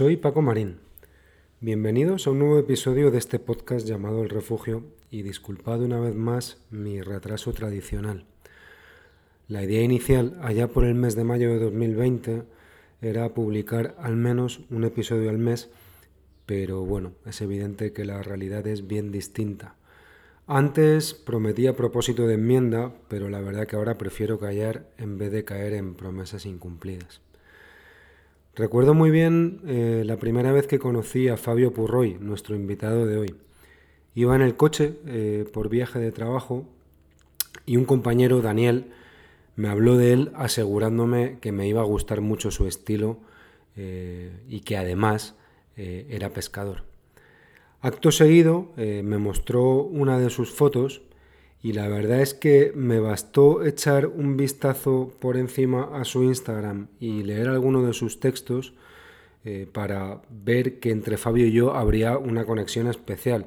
Soy Paco Marín. Bienvenidos a un nuevo episodio de este podcast llamado El Refugio y disculpad una vez más mi retraso tradicional. La idea inicial, allá por el mes de mayo de 2020, era publicar al menos un episodio al mes, pero bueno, es evidente que la realidad es bien distinta. Antes prometí a propósito de enmienda, pero la verdad que ahora prefiero callar en vez de caer en promesas incumplidas. Recuerdo muy bien eh, la primera vez que conocí a Fabio Purroy, nuestro invitado de hoy. Iba en el coche eh, por viaje de trabajo y un compañero, Daniel, me habló de él asegurándome que me iba a gustar mucho su estilo eh, y que además era pescador. Acto seguido me mostró una de sus fotos y la verdad es que me bastó echar un vistazo por encima a su Instagram y leer alguno de sus textos eh, para ver que entre Fabio y yo habría una conexión especial,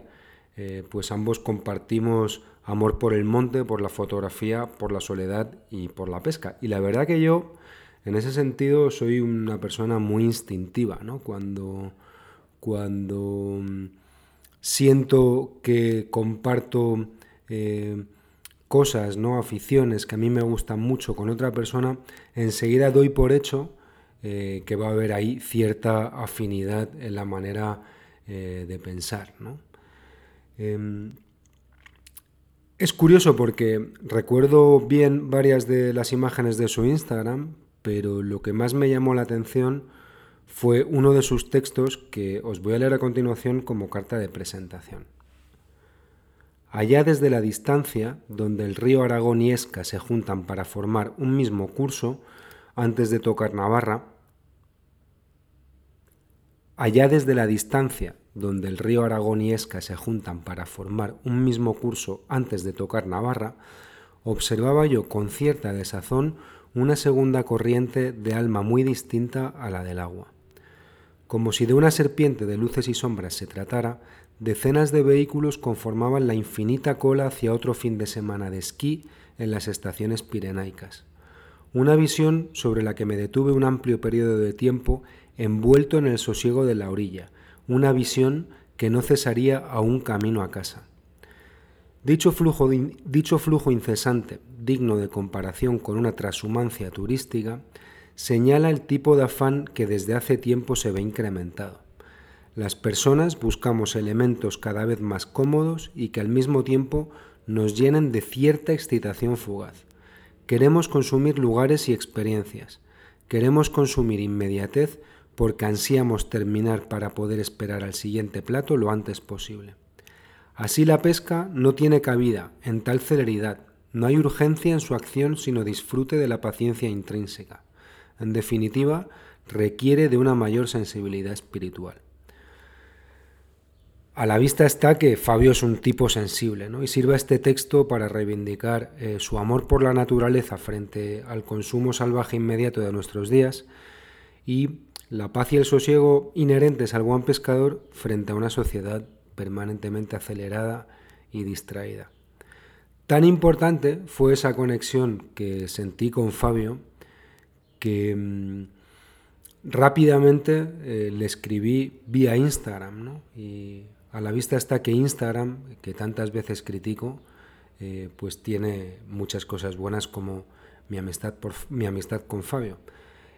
eh, pues ambos compartimos amor por el monte, por la fotografía, por la soledad y por la pesca. Y la verdad que yo, en ese sentido, soy una persona muy instintiva, ¿no? Cuando, cuando mm, siento que comparto eh, cosas, ¿no? aficiones que a mí me gustan mucho con otra persona, enseguida doy por hecho eh, que va a haber ahí cierta afinidad en la manera eh, de pensar. Em, es curioso porque recuerdo bien varias de las imágenes de su Instagram, pero lo que más me llamó la atención fue uno de sus textos que os voy a leer a continuación como carta de presentación. Allá desde la distancia, donde el río Aragón y Esca se juntan para formar un mismo curso antes de tocar Navarra, allá desde la distancia, donde el río Aragón y Esca se juntan para formar un mismo curso antes de tocar Navarra, observaba yo con cierta desazón una segunda corriente de alma muy distinta a la del agua. Como si de una serpiente de luces y sombras se tratara, Decenas de vehículos conformaban la infinita cola hacia otro fin de semana de esquí en las estaciones pirenaicas. Una visión sobre la que me detuve un amplio periodo de tiempo envuelto en el sosiego de la orilla, una visión que no cesaría a un camino a casa. Dicho flujo, dicho flujo incesante, digno de comparación con una transhumancia turística, señala el tipo de afán que desde hace tiempo se ve incrementado. Las personas buscamos elementos cada vez más cómodos y que al mismo tiempo nos llenen de cierta excitación fugaz. Queremos consumir lugares y experiencias. Queremos consumir inmediatez porque ansiamos terminar para poder esperar al siguiente plato lo antes posible. Así la pesca no tiene cabida en tal celeridad, no hay urgencia en su acción sino disfrute de la paciencia intrínseca. En definitiva, requiere de una mayor sensibilidad espiritual a la vista está que Fabio es un tipo sensible, ¿no? Y sirve este texto para reivindicar eh, su amor por la naturaleza frente al consumo salvaje inmediato de nuestros días y la paz y el sosiego inherentes al buen pescador frente a una sociedad permanentemente acelerada y distraída. Tan importante fue esa conexión que sentí con Fabio que mm, rápidamente eh, le escribí vía Instagram ¿no? y a la vista está que Instagram, que tantas veces critico, eh, pues tiene muchas cosas buenas como mi amistad, mi amistad con Fabio.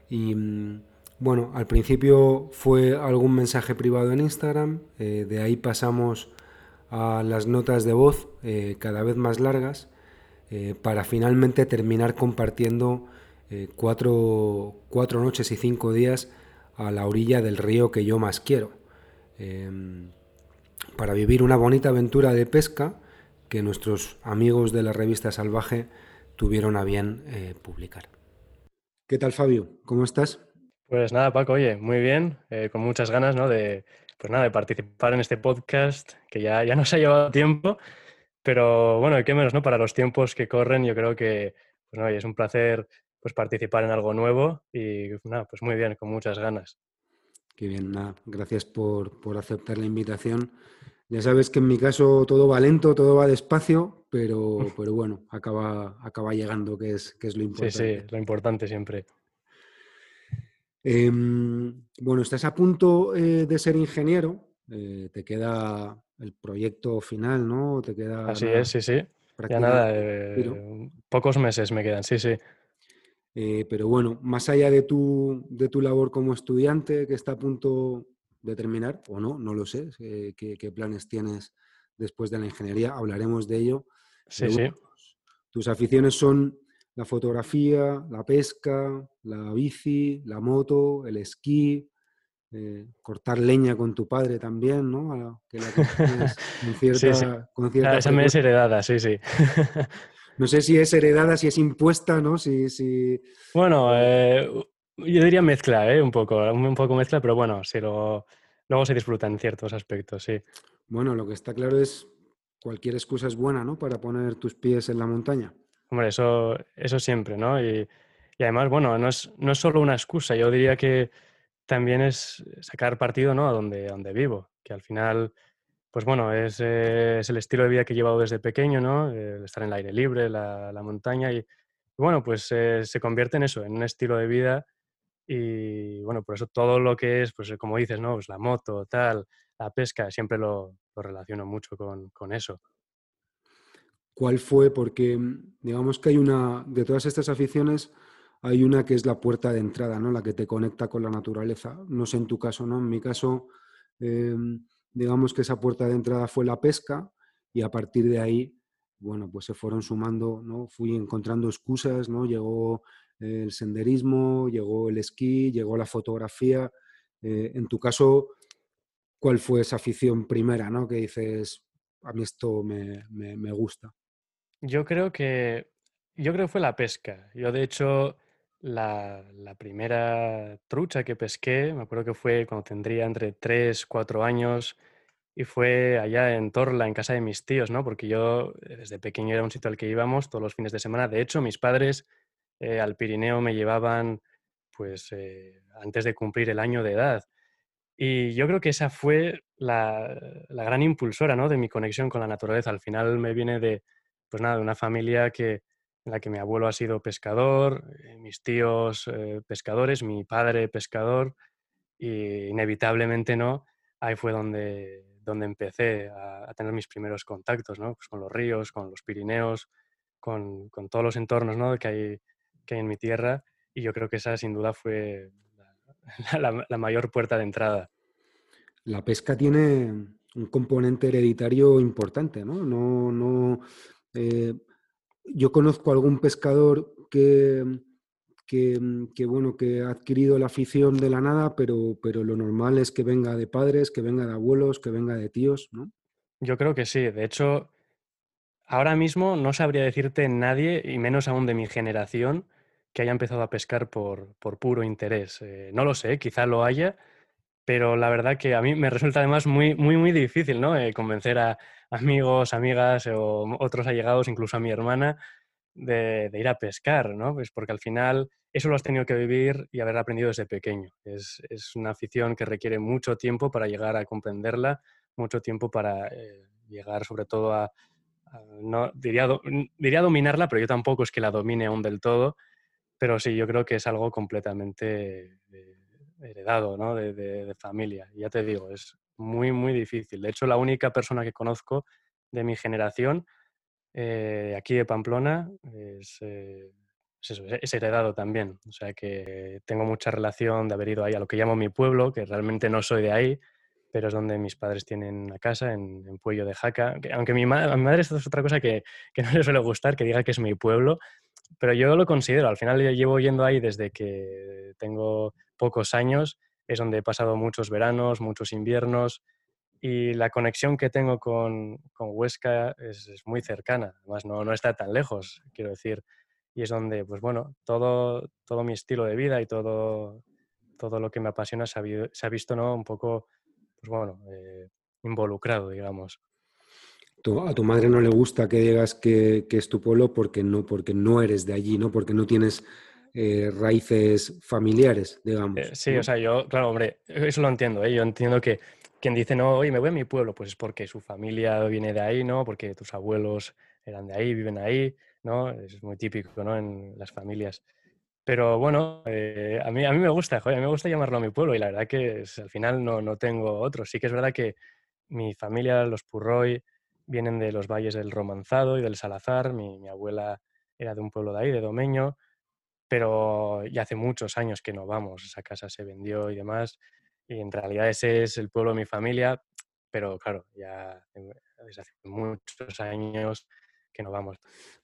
Y mm, bueno, al principio fue algún mensaje privado en Instagram, eh, de ahí pasamos a las notas de voz eh, cada vez más largas, para finalmente terminar compartiendo cuatro, cuatro, noches y cinco días a la orilla del río que yo más quiero. Para vivir una bonita aventura de pesca que nuestros amigos de la revista Salvaje tuvieron a bien eh, publicar. ¿Qué tal, Fabio? ¿Cómo estás? Pues nada, Paco, oye, muy bien, eh, con muchas ganas ¿no? de, pues nada, de participar en este podcast que ya, ya nos ha llevado tiempo, pero bueno, qué menos, ¿no? Para los tiempos que corren, yo creo que pues, no, es un placer pues, participar en algo nuevo y nada, pues muy bien, con muchas ganas. Qué bien, nada, gracias por, por aceptar la invitación. Ya sabes que en mi caso todo va lento, todo va despacio, pero, pero bueno, acaba, acaba llegando, que es, que es lo importante. Sí, sí, lo importante siempre. Em, bueno, estás a punto eh, de ser ingeniero, eh, te queda el proyecto final, ¿no? Te queda Así es, sí, sí. Ya nada, eh, pocos meses me quedan, sí, sí. pero bueno, más allá de tu, de tu labor como estudiante que está a punto de terminar, o no, no lo sé, qué, planes tienes después de la ingeniería, hablaremos de ello. Sí, sí. Tus aficiones son la fotografía, la pesca, la bici, la moto, el esquí, eh, cortar leña con tu padre también, ¿no? Que la con cierta, Con cierta esa me es heredada, sí, sí. no sé si es heredada, si es impuesta, ¿no? Si, si... Bueno, eh, yo diría mezcla, ¿eh? Un poco, un poco mezcla, pero bueno, si lo... luego se disfruta en ciertos aspectos, sí. Bueno, lo que está claro es cualquier excusa es buena, ¿no? Para poner tus pies en la montaña. Hombre, eso, eso siempre, ¿no? Y, además, bueno, no es, no es solo una excusa, yo diría que también es sacar partido, ¿no? A donde, donde vivo, que al final, pues bueno, es, es, el estilo de vida que he llevado desde pequeño, ¿no? El estar en el aire libre, la, la montaña y, bueno, pues eh, se convierte en eso, en un estilo de vida y, bueno, por eso todo lo que es, pues como dices, ¿no? Pues la moto, tal, la pesca, siempre lo, lo relaciono mucho con, con eso cuál fue, porque digamos que hay una, de todas estas aficiones, hay una que es la puerta de entrada, ¿no? La que te conecta con la naturaleza. No sé en tu caso, ¿no? En mi caso, em, digamos que esa puerta de entrada fue la pesca y a partir de ahí, bueno, pues se fueron sumando, ¿no? Fui encontrando excusas, ¿no? Llegó el senderismo, llegó el esquí, llegó la fotografía. Eh, en tu caso, ¿cuál fue esa afición primera, ¿no? Que dices, a mí esto me gusta. Yo creo que, yo creo que fue la pesca. Yo, de hecho, la, la, primera trucha que pesqué, me acuerdo que fue cuando tendría entre 3, 4 años y fue allá en Torla, en casa de mis tíos, ¿no? Porque yo eh, desde pequeño era un sitio al que íbamos todos los fines de semana. De hecho, mis padres eh, al Pirineo me llevaban pues eh, antes de cumplir el año de edad. Y yo creo que esa fue la, la gran impulsora ¿no? de mi conexión con la naturaleza. Al final me viene de, pues nada, de una familia que, en la que mi abuelo ha sido pescador, eh, mis tíos eh, pescadores, mi padre pescador, y inevitablemente no, ahí fue donde, donde empecé a, tener mis primeros contactos, ¿no? Pues con los ríos, con los Pirineos, con, con todos los entornos ¿no? que, hay, que hay en mi tierra, y yo creo que esa sin duda fue la, la mayor puerta de entrada. La pesca tiene un componente hereditario importante, ¿no? No, no, eh, yo conozco algún pescador que, que, bueno, que ha adquirido la afición de la nada, pero, pero lo normal es que venga de padres, que venga de abuelos, que venga de tíos, ¿no? Yo creo que sí. De hecho, ahora mismo no sabría decirte nadie, y menos aún de mi generación, que haya empezado a pescar por, por puro interés. Eh, no lo sé, quizá lo haya, pero la verdad que a mí me resulta además muy, muy, muy difícil ¿no? Eh, convencer a amigos, amigas o otros allegados, incluso a mi hermana, de, ir a pescar, ¿no? Pues porque al final eso lo has tenido que vivir y haber aprendido desde pequeño. Es, es una afición que requiere mucho tiempo para llegar a comprenderla, mucho tiempo para eh, llegar sobre todo a, no, diría, diría dominarla, pero yo tampoco es que la domine aún del todo, pero sí, yo creo que es algo completamente... Eh, heredado ¿no? de, familia. ya te digo, es muy, muy difícil. De hecho, la única persona que conozco de mi generación, eh, aquí de Pamplona, es, eh, heredado también. O sea que tengo mucha relación de haber ido ahí a lo que llamo mi pueblo, que realmente no soy de ahí, pero es donde mis padres tienen una casa, en, en Puello de Jaca. aunque mi, mi madre es otra cosa que, que no le suele gustar, que diga que es mi pueblo, pero yo lo considero. Al final llevo yendo ahí desde que tengo pocos años, es donde he pasado muchos veranos, muchos inviernos y la conexión que tengo con, con Huesca es, muy cercana, además no, no, está tan lejos, quiero decir, y es donde, pues bueno, todo, todo mi estilo de vida y todo, todo lo que me apasiona se ha, se ha visto ¿no? un poco, pues bueno, eh, involucrado, digamos. A tu madre no le gusta que digas que, que, es tu pueblo porque no, porque no eres de allí, ¿no? Porque no tienes eh, raíces familiares, digamos. Eh, sí, o sea, yo, claro, hombre, eso lo entiendo, ¿eh? yo entiendo que quien dice, no, oye, me voy a mi pueblo, pues es porque su familia viene de ahí, ¿no? Porque tus abuelos eran de ahí, viven ahí, ¿no? Es muy típico, ¿no? En las familias. Pero bueno, eh, a, mí, a mí me gusta, joder, a mí me gusta llamarlo a mi pueblo y la verdad que al final no, no tengo otro. Sí que es verdad que mi familia, los Purroy, vienen de los valles del Romanzado y del Salazar. Mi, abuela era de un pueblo de ahí, de Domeño, pero ya hace muchos años que no vamos. Esa casa se vendió y demás. Y en realidad ese es el pueblo de mi familia, pero claro, ya desde hace muchos años que no vamos.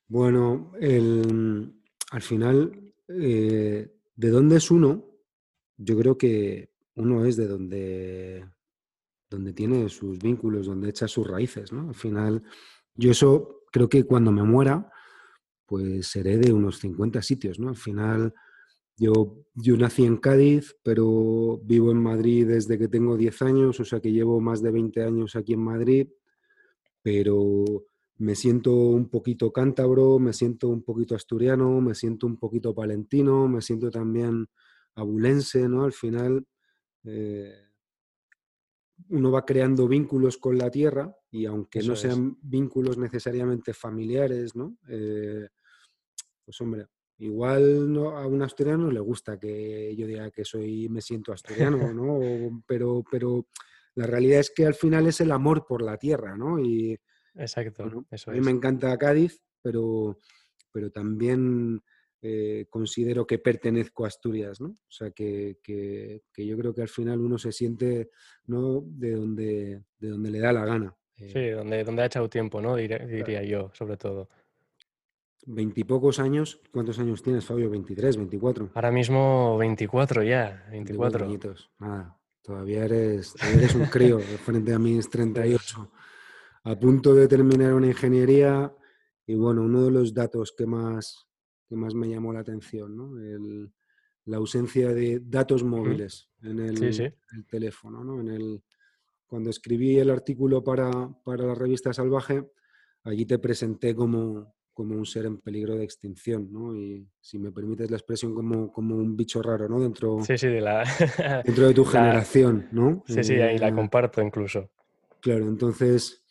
Bueno, el, al final, eh, ¿de dónde es uno? Yo creo que uno es de donde, donde tiene sus vínculos, donde echa sus raíces, ¿no? Al final, yo eso creo que cuando me muera, pues seré de unos 50 sitios, ¿no? Al final, yo, yo nací en Cádiz, pero vivo en Madrid desde que tengo 10 años, o sea que llevo más de 20 años aquí en Madrid, pero me siento un poquito cántabro, me siento un poquito asturiano, me siento un poquito palentino, me siento también abulense, ¿no? Al final eh, uno va creando vínculos con la tierra y aunque Eso no es. sean vínculos necesariamente familiares, ¿no? Eh, pues hombre, igual no, a un asturiano le gusta que yo diga que soy, me siento asturiano, ¿no? O- pero, pero la realidad es que al final es el amor por la tierra, ¿no? Y, Exacto, bueno, eso a mí me encanta Cádiz, pero, pero también eh, considero que pertenezco a Asturias, ¿no? O sea, que, que- que yo creo que al final uno se siente ¿no? de, donde, de donde le da la gana. Sí, Eh, donde, donde ha echado tiempo, ¿no? Claro, diría yo, sobre todo. veintipocos años, ¿cuántos años tienes, Fabio? ¿23, 24? Ahora mismo 24 ya, 24 24. añitos, nada. Todavía eres, todavía eres un crío, frente a mis Sí, 38. A punto de terminar una ingeniería y bueno, uno de los datos que más, que más me llamó la atención, ¿no? El- la ausencia de datos móviles en el, sí. el teléfono, ¿no? En el, cuando escribí el artículo para, para la revista Salvaje, allí te presenté como, como un ser en peligro de extinción, ¿no? Y si me permites la expresión, como, como un bicho raro, ¿no? Dentro, Sí, de la, dentro de tu la... generación, ¿no? Sí, sí, ahí la Eh, comparto incluso. claro, entonces,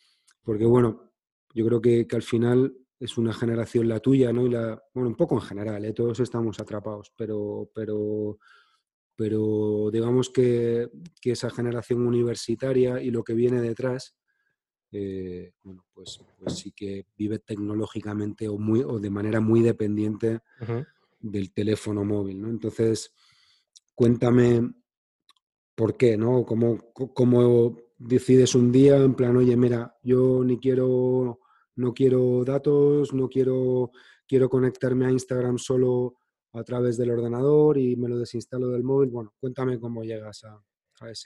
porque bueno, yo creo que, que al final es una generación la tuya, ¿no? Y la, bueno, un poco en general, ¿eh? todos estamos atrapados, pero, pero, pero digamos que, que esa generación universitaria y lo que viene detrás, eh, bueno, pues, pues sí que vive tecnológicamente o, muy, o de manera muy dependiente del teléfono móvil, ¿no? Entonces, cuéntame por qué, ¿no? ¿Cómo, cómo decides un día en plan, oye, mira, yo ni quiero, no quiero datos, no quiero, quiero conectarme a Instagram solo a través del ordenador y me lo desinstalo del móvil? Bueno, cuéntame cómo llegas a.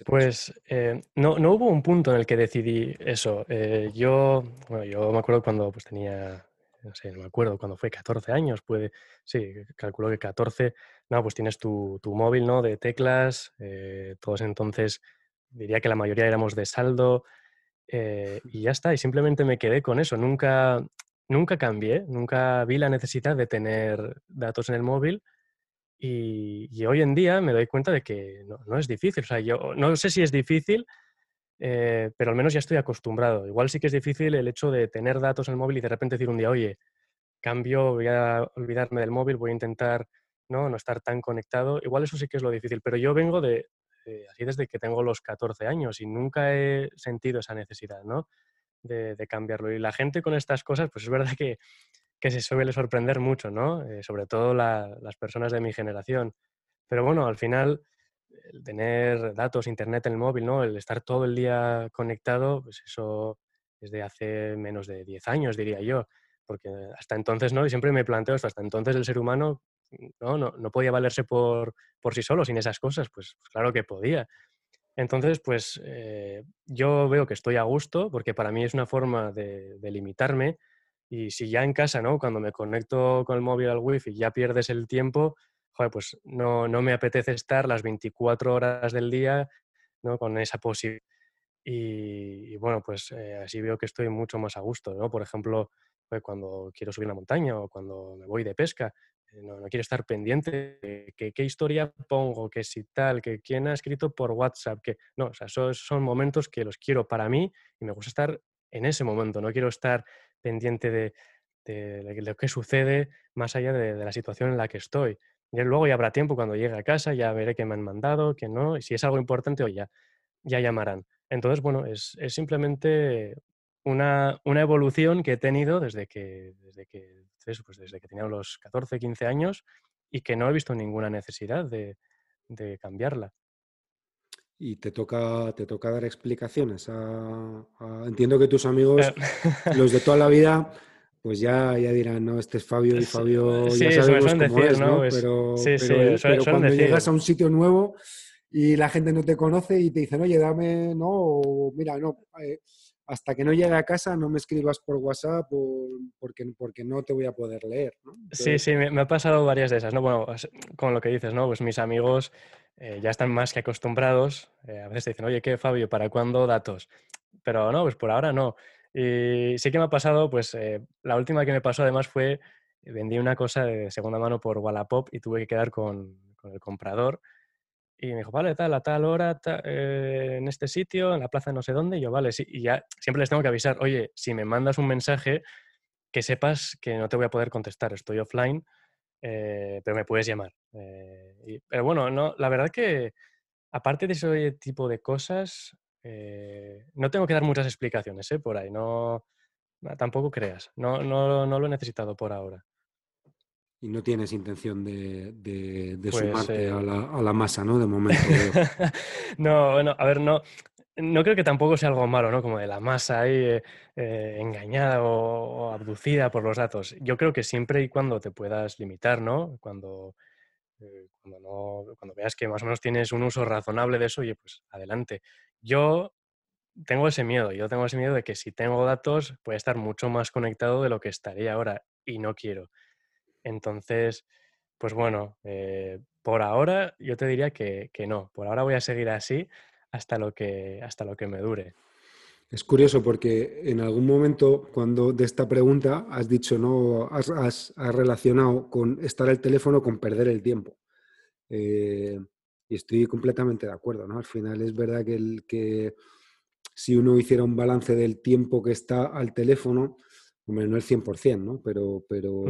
Pues eh, no, no hubo un punto en el que decidí eso. Eh, yo, bueno, yo me acuerdo cuando pues, tenía, no sé, no me acuerdo, cuando fue 14 años, puede, sí, calculo que 14, no, pues tienes tu, tu móvil, ¿no? De teclas, eh, todos entonces, diría que la mayoría éramos de saldo, eh, y ya está, y simplemente me quedé con eso, nunca, nunca cambié, nunca vi la necesidad de tener datos en el móvil. Y, hoy en día me doy cuenta de que no, no es difícil. O sea, yo no sé si es difícil, eh, pero al menos ya estoy acostumbrado. Igual sí que es difícil el hecho de tener datos en el móvil y de repente decir un día, oye, cambio, voy a olvidarme del móvil, voy a intentar no, no estar tan conectado. Igual eso sí que es lo difícil, pero yo vengo de, de así desde que tengo los 14 años y nunca he sentido esa necesidad, ¿no? De, de cambiarlo. Y la gente con estas cosas, pues es verdad que, que se suele sorprender mucho, ¿no? Eh, sobre todo la- las personas de mi generación. Pero bueno, al final, el tener datos, internet en el móvil, ¿no? El estar todo el día conectado, pues eso desde hace menos de 10 años, diría yo. Porque hasta entonces, ¿no? Y siempre me planteo esto, hasta entonces el ser humano no, no, no podía valerse por, por sí solo sin esas cosas. Pues, pues claro que podía. Entonces, pues eh, yo veo que estoy a gusto porque para mí es una forma de, de limitarme y si ya en casa, ¿no? Cuando me conecto con el móvil al wifi ya pierdes el tiempo, joder, pues no, no me apetece estar las 24 horas del día, ¿no? Con esa posibilidad. Y, y bueno, pues eh, así veo que estoy mucho más a gusto, ¿no? Por ejemplo, pues cuando quiero subir la montaña o cuando me voy de pesca, eh, no, no quiero estar pendiente de que, qué historia pongo, que si tal, que quién ha escrito por WhatsApp, que no, o sea, esos son momentos que los quiero para mí y me gusta estar en ese momento, no quiero estar pendiente de, de- de lo que sucede más allá de, de la situación en la que estoy. Y luego ya habrá tiempo cuando llegue a casa, ya veré qué me han mandado, qué no, y si es algo importante, o ya, ya llamarán. Entonces, bueno, es, es simplemente una, una, evolución que he tenido desde que, desde que, pues desde que tenía los 14, 15 años y que no he visto ninguna necesidad de, de cambiarla. Y te toca, te toca dar explicaciones. Entiendo que tus amigos, los de toda la vida, pues ya, ya dirán, no, este es Fabio y Fabio ya sabemos cómo es, ¿no? Pero, pero, cuando llegas a un sitio nuevo y la gente no te conoce y te dicen, oye, dame, no, o, mira, no, eh, hasta que no llegue a casa no me escribas por WhatsApp porque, porque no te voy a poder leer. sí, sí, me, ha pasado varias de esas, ¿no? Bueno, con lo que dices, ¿no? Pues mis amigos eh, ya están más que acostumbrados. Eh, a veces te dicen, oye, ¿qué, Fabio? ¿Para cuándo datos? Pero no, pues por ahora no. Y sí que me ha pasado, pues eh, la última que me pasó además fue, vendí una cosa de segunda mano por Wallapop y tuve que quedar con, el comprador. Y me dijo, vale, tal, a tal hora, eh, en este sitio, en la plaza no sé dónde. Y yo, vale, sí. Y ya siempre les tengo que avisar, oye, si me mandas un mensaje, que sepas que no te voy a poder contestar, estoy offline, eh, pero me puedes llamar. pero bueno, no, la verdad que aparte de ese tipo de cosas, eh, no tengo que dar muchas explicaciones ¿eh? por ahí, no, tampoco creas, no, no, no, lo he necesitado por ahora. Y no tienes intención de, de, pues, sumarte a, eh, la, a, la, masa, ¿no? De momento. no, bueno, a ver, no, no creo que tampoco sea algo malo, ¿no? Como de la masa ahí engañada o, abducida por los datos. Yo creo que siempre y cuando te puedas limitar, ¿no? Cuando, cuando, no, cuando veas que más o menos tienes un uso razonable de eso, oye, pues adelante. Yo tengo ese miedo, yo tengo ese miedo de que si tengo datos puede estar mucho más conectado de lo que estaría ahora y no quiero. Entonces, pues bueno, eh, por ahora yo te diría que, no, por ahora voy a seguir así hasta lo que, hasta lo que me dure. Es curioso porque en algún momento cuando de esta pregunta has dicho, no, has, relacionado con estar al teléfono con perder el tiempo. Eh, y estoy completamente de acuerdo, ¿no? Al final es verdad que, el, que si uno hiciera un balance del tiempo que está al teléfono, hombre, no el 100%, ¿no? Pero, pero,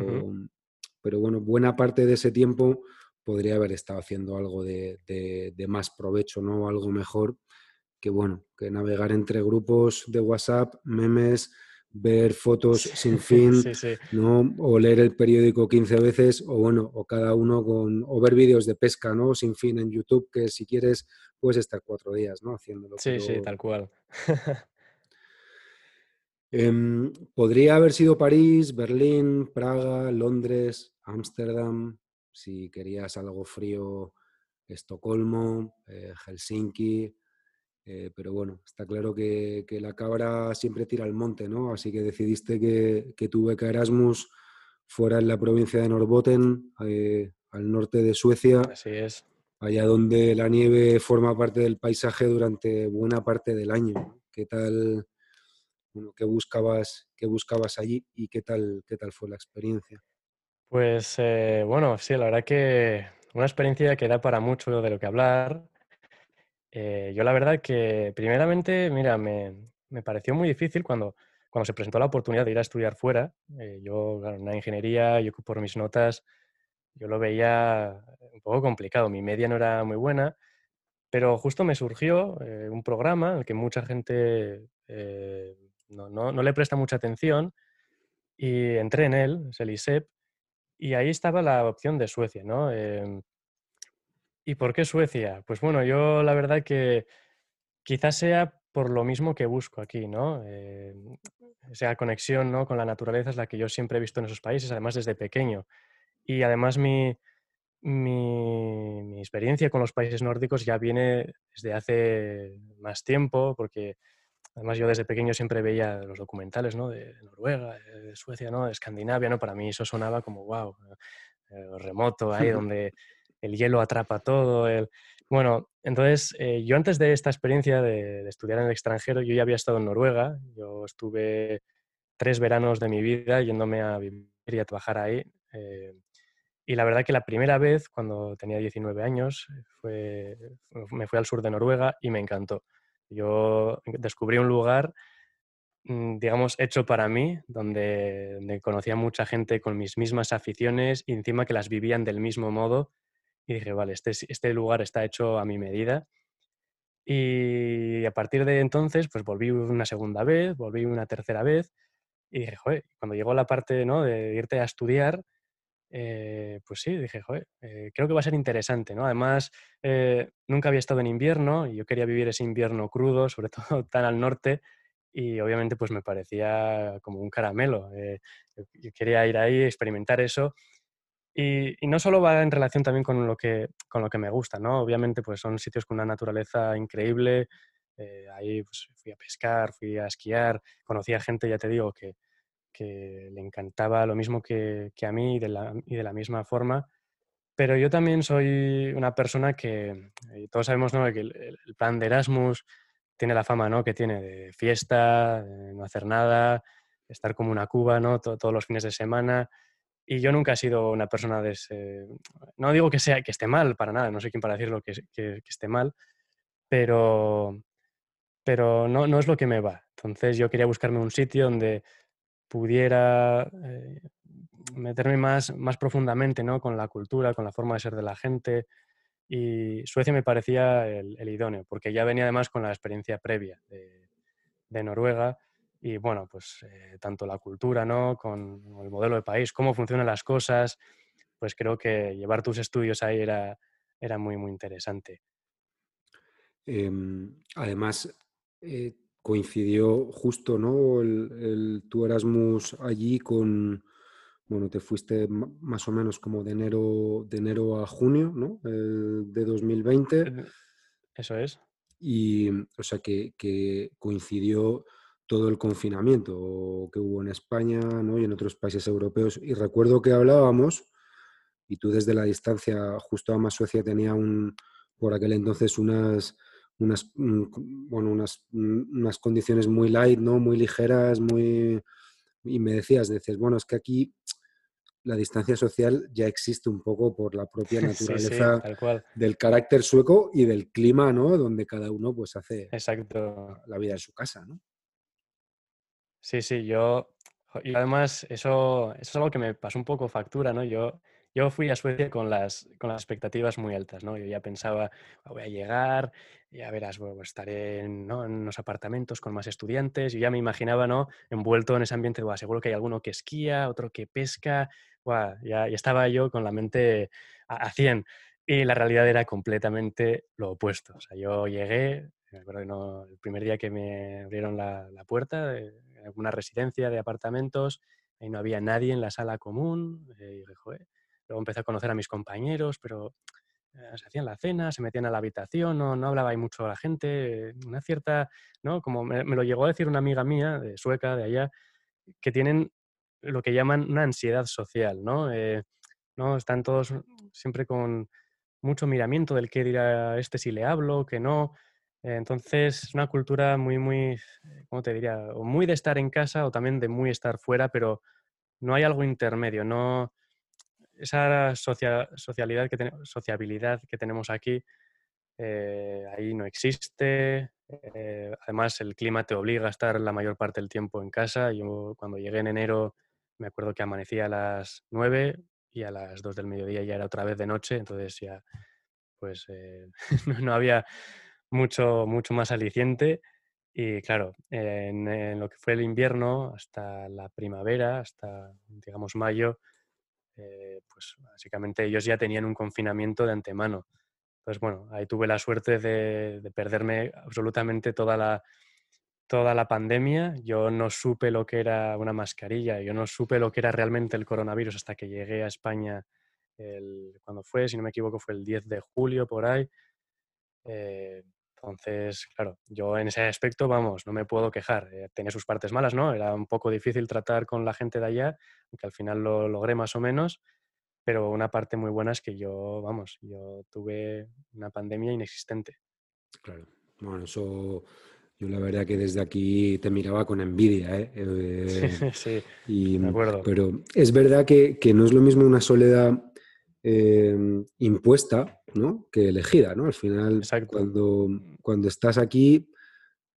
pero bueno, buena parte de ese tiempo podría haber estado haciendo algo de, de más provecho, ¿no? Algo mejor que, bueno, que navegar entre grupos de WhatsApp, memes, ver fotos sin fin, ¿no? O leer el periódico 15 veces, o bueno, o cada uno con, o ver vídeos de pesca, ¿no? Sin fin en YouTube, que si quieres puedes estar cuatro días, ¿no? Haciéndolo. Sí, sí, tal cual. Em, podría haber sido París, Berlín, Praga, Londres, Ámsterdam, si querías algo frío, Estocolmo, eh, Helsinki, eh, pero bueno, está claro que, la cabra siempre tira al monte, ¿no? Así que decidiste que, que tu beca Erasmus fuera en la provincia de Norrbotten, eh, al norte de Suecia. Así es. Allá donde la nieve forma parte del paisaje durante buena parte del año. ¿Qué tal, qué buscabas, qué buscabas allí y qué tal, qué tal fue la experiencia? Pues eh, bueno, sí, la verdad que una experiencia que da para mucho de lo que hablar eh, yo la verdad que primeramente, mira, me, pareció muy difícil cuando, cuando se presentó la oportunidad de ir a estudiar fuera. Eh, yo, claro, una ingeniería, yo por mis notas, yo lo veía un poco complicado. Mi media no era muy buena, pero justo me surgió eh, un programa al que mucha gente no, no, le presta mucha atención y entré en él, es el ISEP, y ahí estaba la opción de Suecia, ¿no? Em, ¿Y por qué Suecia? Pues bueno, yo la verdad que quizás sea por lo mismo que busco aquí, ¿no? Eh, esa conexión ¿no? con la naturaleza es la que yo siempre he visto en esos países, además desde pequeño. Y además mi, mi, experiencia con los países nórdicos ya viene desde hace más tiempo, porque además yo desde pequeño siempre veía los documentales ¿no? de Noruega, de Suecia, ¿no? de Escandinavia, ¿no? para mí eso sonaba como, wow, eh, remoto, ahí donde el hielo atrapa todo. El... Bueno, entonces eh, yo antes de esta experiencia de, estudiar en el extranjero, yo ya había estado en Noruega, yo estuve tres veranos de mi vida yéndome a vivir y a trabajar ahí. Eh, y la verdad que la primera vez, cuando tenía 19 años, fue, me fui al sur de Noruega y me encantó. Yo descubrí un lugar mm, digamos, hecho para mí, donde, conocía mucha gente con mis mismas aficiones y encima que las vivían del mismo modo. Y dije, vale, este, este lugar está hecho a mi medida. Y a partir de entonces, pues volví una segunda vez, volví una tercera vez. Y dije, joder, cuando llegó la parte ¿no? de irte a estudiar, eh, pues sí, dije, joder, eh, creo que va a ser interesante, ¿no? Además, eh, nunca había estado en invierno y yo quería vivir ese invierno crudo, sobre todo tan al norte, y obviamente pues me parecía como un caramelo. yo quería ir ahí, experimentar eso. Y, no solo va en relación también con lo que, con lo que me gusta, ¿no? Obviamente pues son sitios con una naturaleza increíble, ahí pues, fui a pescar, fui a esquiar, conocí a gente, ya te digo, que, que le encantaba lo mismo que, a mí y de, la, y de, la, misma forma. Pero yo también soy una persona que, todos sabemos ¿no? que el, plan de Erasmus tiene la fama ¿no? que tiene de fiesta, no hacer nada, estar como una cuba ¿no? todos los fines de semana. Y yo nunca he sido una persona de ese... No digo que, sea, que esté mal, para nada, no sé quién para decirlo que, que, que esté mal, pero, pero no, no es lo que me va. Entonces yo quería buscarme un sitio donde pudiera eh, meterme más, más profundamente ¿no? con la cultura, con la forma de ser de la gente. Y Suecia me parecía el, idóneo, porque ya venía además con la experiencia previa de, Noruega. Y bueno, pues eh, tanto la cultura, ¿no? Con el modelo de país, cómo funcionan las cosas, pues creo que llevar tus estudios ahí era, era muy, muy interesante. Em, además, eh, coincidió justo, ¿no? El, tu Erasmus allí con, bueno, te fuiste más o menos como de enero, de enero a junio, ¿no? de 2020. Eso es. Y, o sea, que, coincidió todo el confinamiento que hubo en España ¿no? y en otros países europeos. Y recuerdo que hablábamos, y tú desde la distancia, justo a más Suecia tenía un, por aquel entonces unas unas, mm, bueno, unas, mm, unas condiciones muy light, ¿no? Muy ligeras, muy... Y me decías, dices, bueno, es que aquí la distancia social ya existe un poco por la propia naturaleza del carácter sueco y del clima, ¿no? Donde cada uno pues hace Exacto. la vida en su casa, ¿no? Sí, sí, yo... Y además eso, eso es algo que me pasó un poco factura, ¿no? Yo yo fui a Suecia con las, con las expectativas muy altas, ¿no? Yo ya pensaba, ah, voy a llegar, ya verás, bueno, estaré en, ¿no? en, unos apartamentos con más estudiantes. Yo ya me imaginaba, ¿no? Envuelto en ese ambiente, bueno, seguro que hay alguno que esquía, otro que pesca. Bueno, ya, ya, estaba yo con la mente a, 100. Y la realidad era completamente lo opuesto. O sea, yo llegué, me acuerdo que no, el primer día que me abrieron la, la puerta de una residencia de apartamentos, ahí no había nadie en la sala común. Eh, y dije, joder, Luego empecé a conocer a mis compañeros, pero eh, se hacían la cena, se metían a la habitación, no, no hablaba ahí mucho a la gente, una cierta, ¿no? Como me, lo llegó a decir una amiga mía, de sueca, de allá, que tienen lo que llaman una ansiedad social, ¿no? Eh, ¿no? Están todos siempre con mucho miramiento del qué dirá este si le hablo, que no. entonces, es una cultura muy, muy, ¿cómo te diría? O muy de estar en casa o también de muy estar fuera, pero no hay algo intermedio, no, esa socialidad que sociabilidad que tenemos aquí, eh, ahí no existe. Eh, además, el clima te obliga a estar la mayor parte del tiempo en casa. Yo cuando llegué en enero me acuerdo que amanecía a las 9 y a las 2 del mediodía ya era otra vez de noche, entonces ya pues eh, no había mucho, mucho más aliciente. Y claro, en, en, lo que fue el invierno hasta la primavera, hasta digamos mayo, eh, pues básicamente ellos ya tenían un confinamiento de antemano. Entonces, bueno, ahí tuve la suerte de, perderme absolutamente toda la, toda la pandemia. Yo no supe lo que era una mascarilla, yo no supe lo que era realmente el coronavirus hasta que llegué a España cuando fue, si no me equivoco, fue el 10 de julio por ahí. Eh, entonces, claro, yo en ese aspecto, vamos, no me puedo quejar. Eh, tenía sus partes malas, ¿no? Era un poco difícil tratar con la gente de allá, aunque al final lo logré más o menos, pero una parte muy buena es que yo, vamos, yo tuve una pandemia inexistente. Claro, bueno, eso yo la verdad que desde aquí te miraba con envidia, ¿eh? eh sí, y, de acuerdo. Pero es verdad que, que no es lo mismo una soledad Em, impuesta ¿no? que elegida. ¿no? Al final, cuando, cuando estás aquí,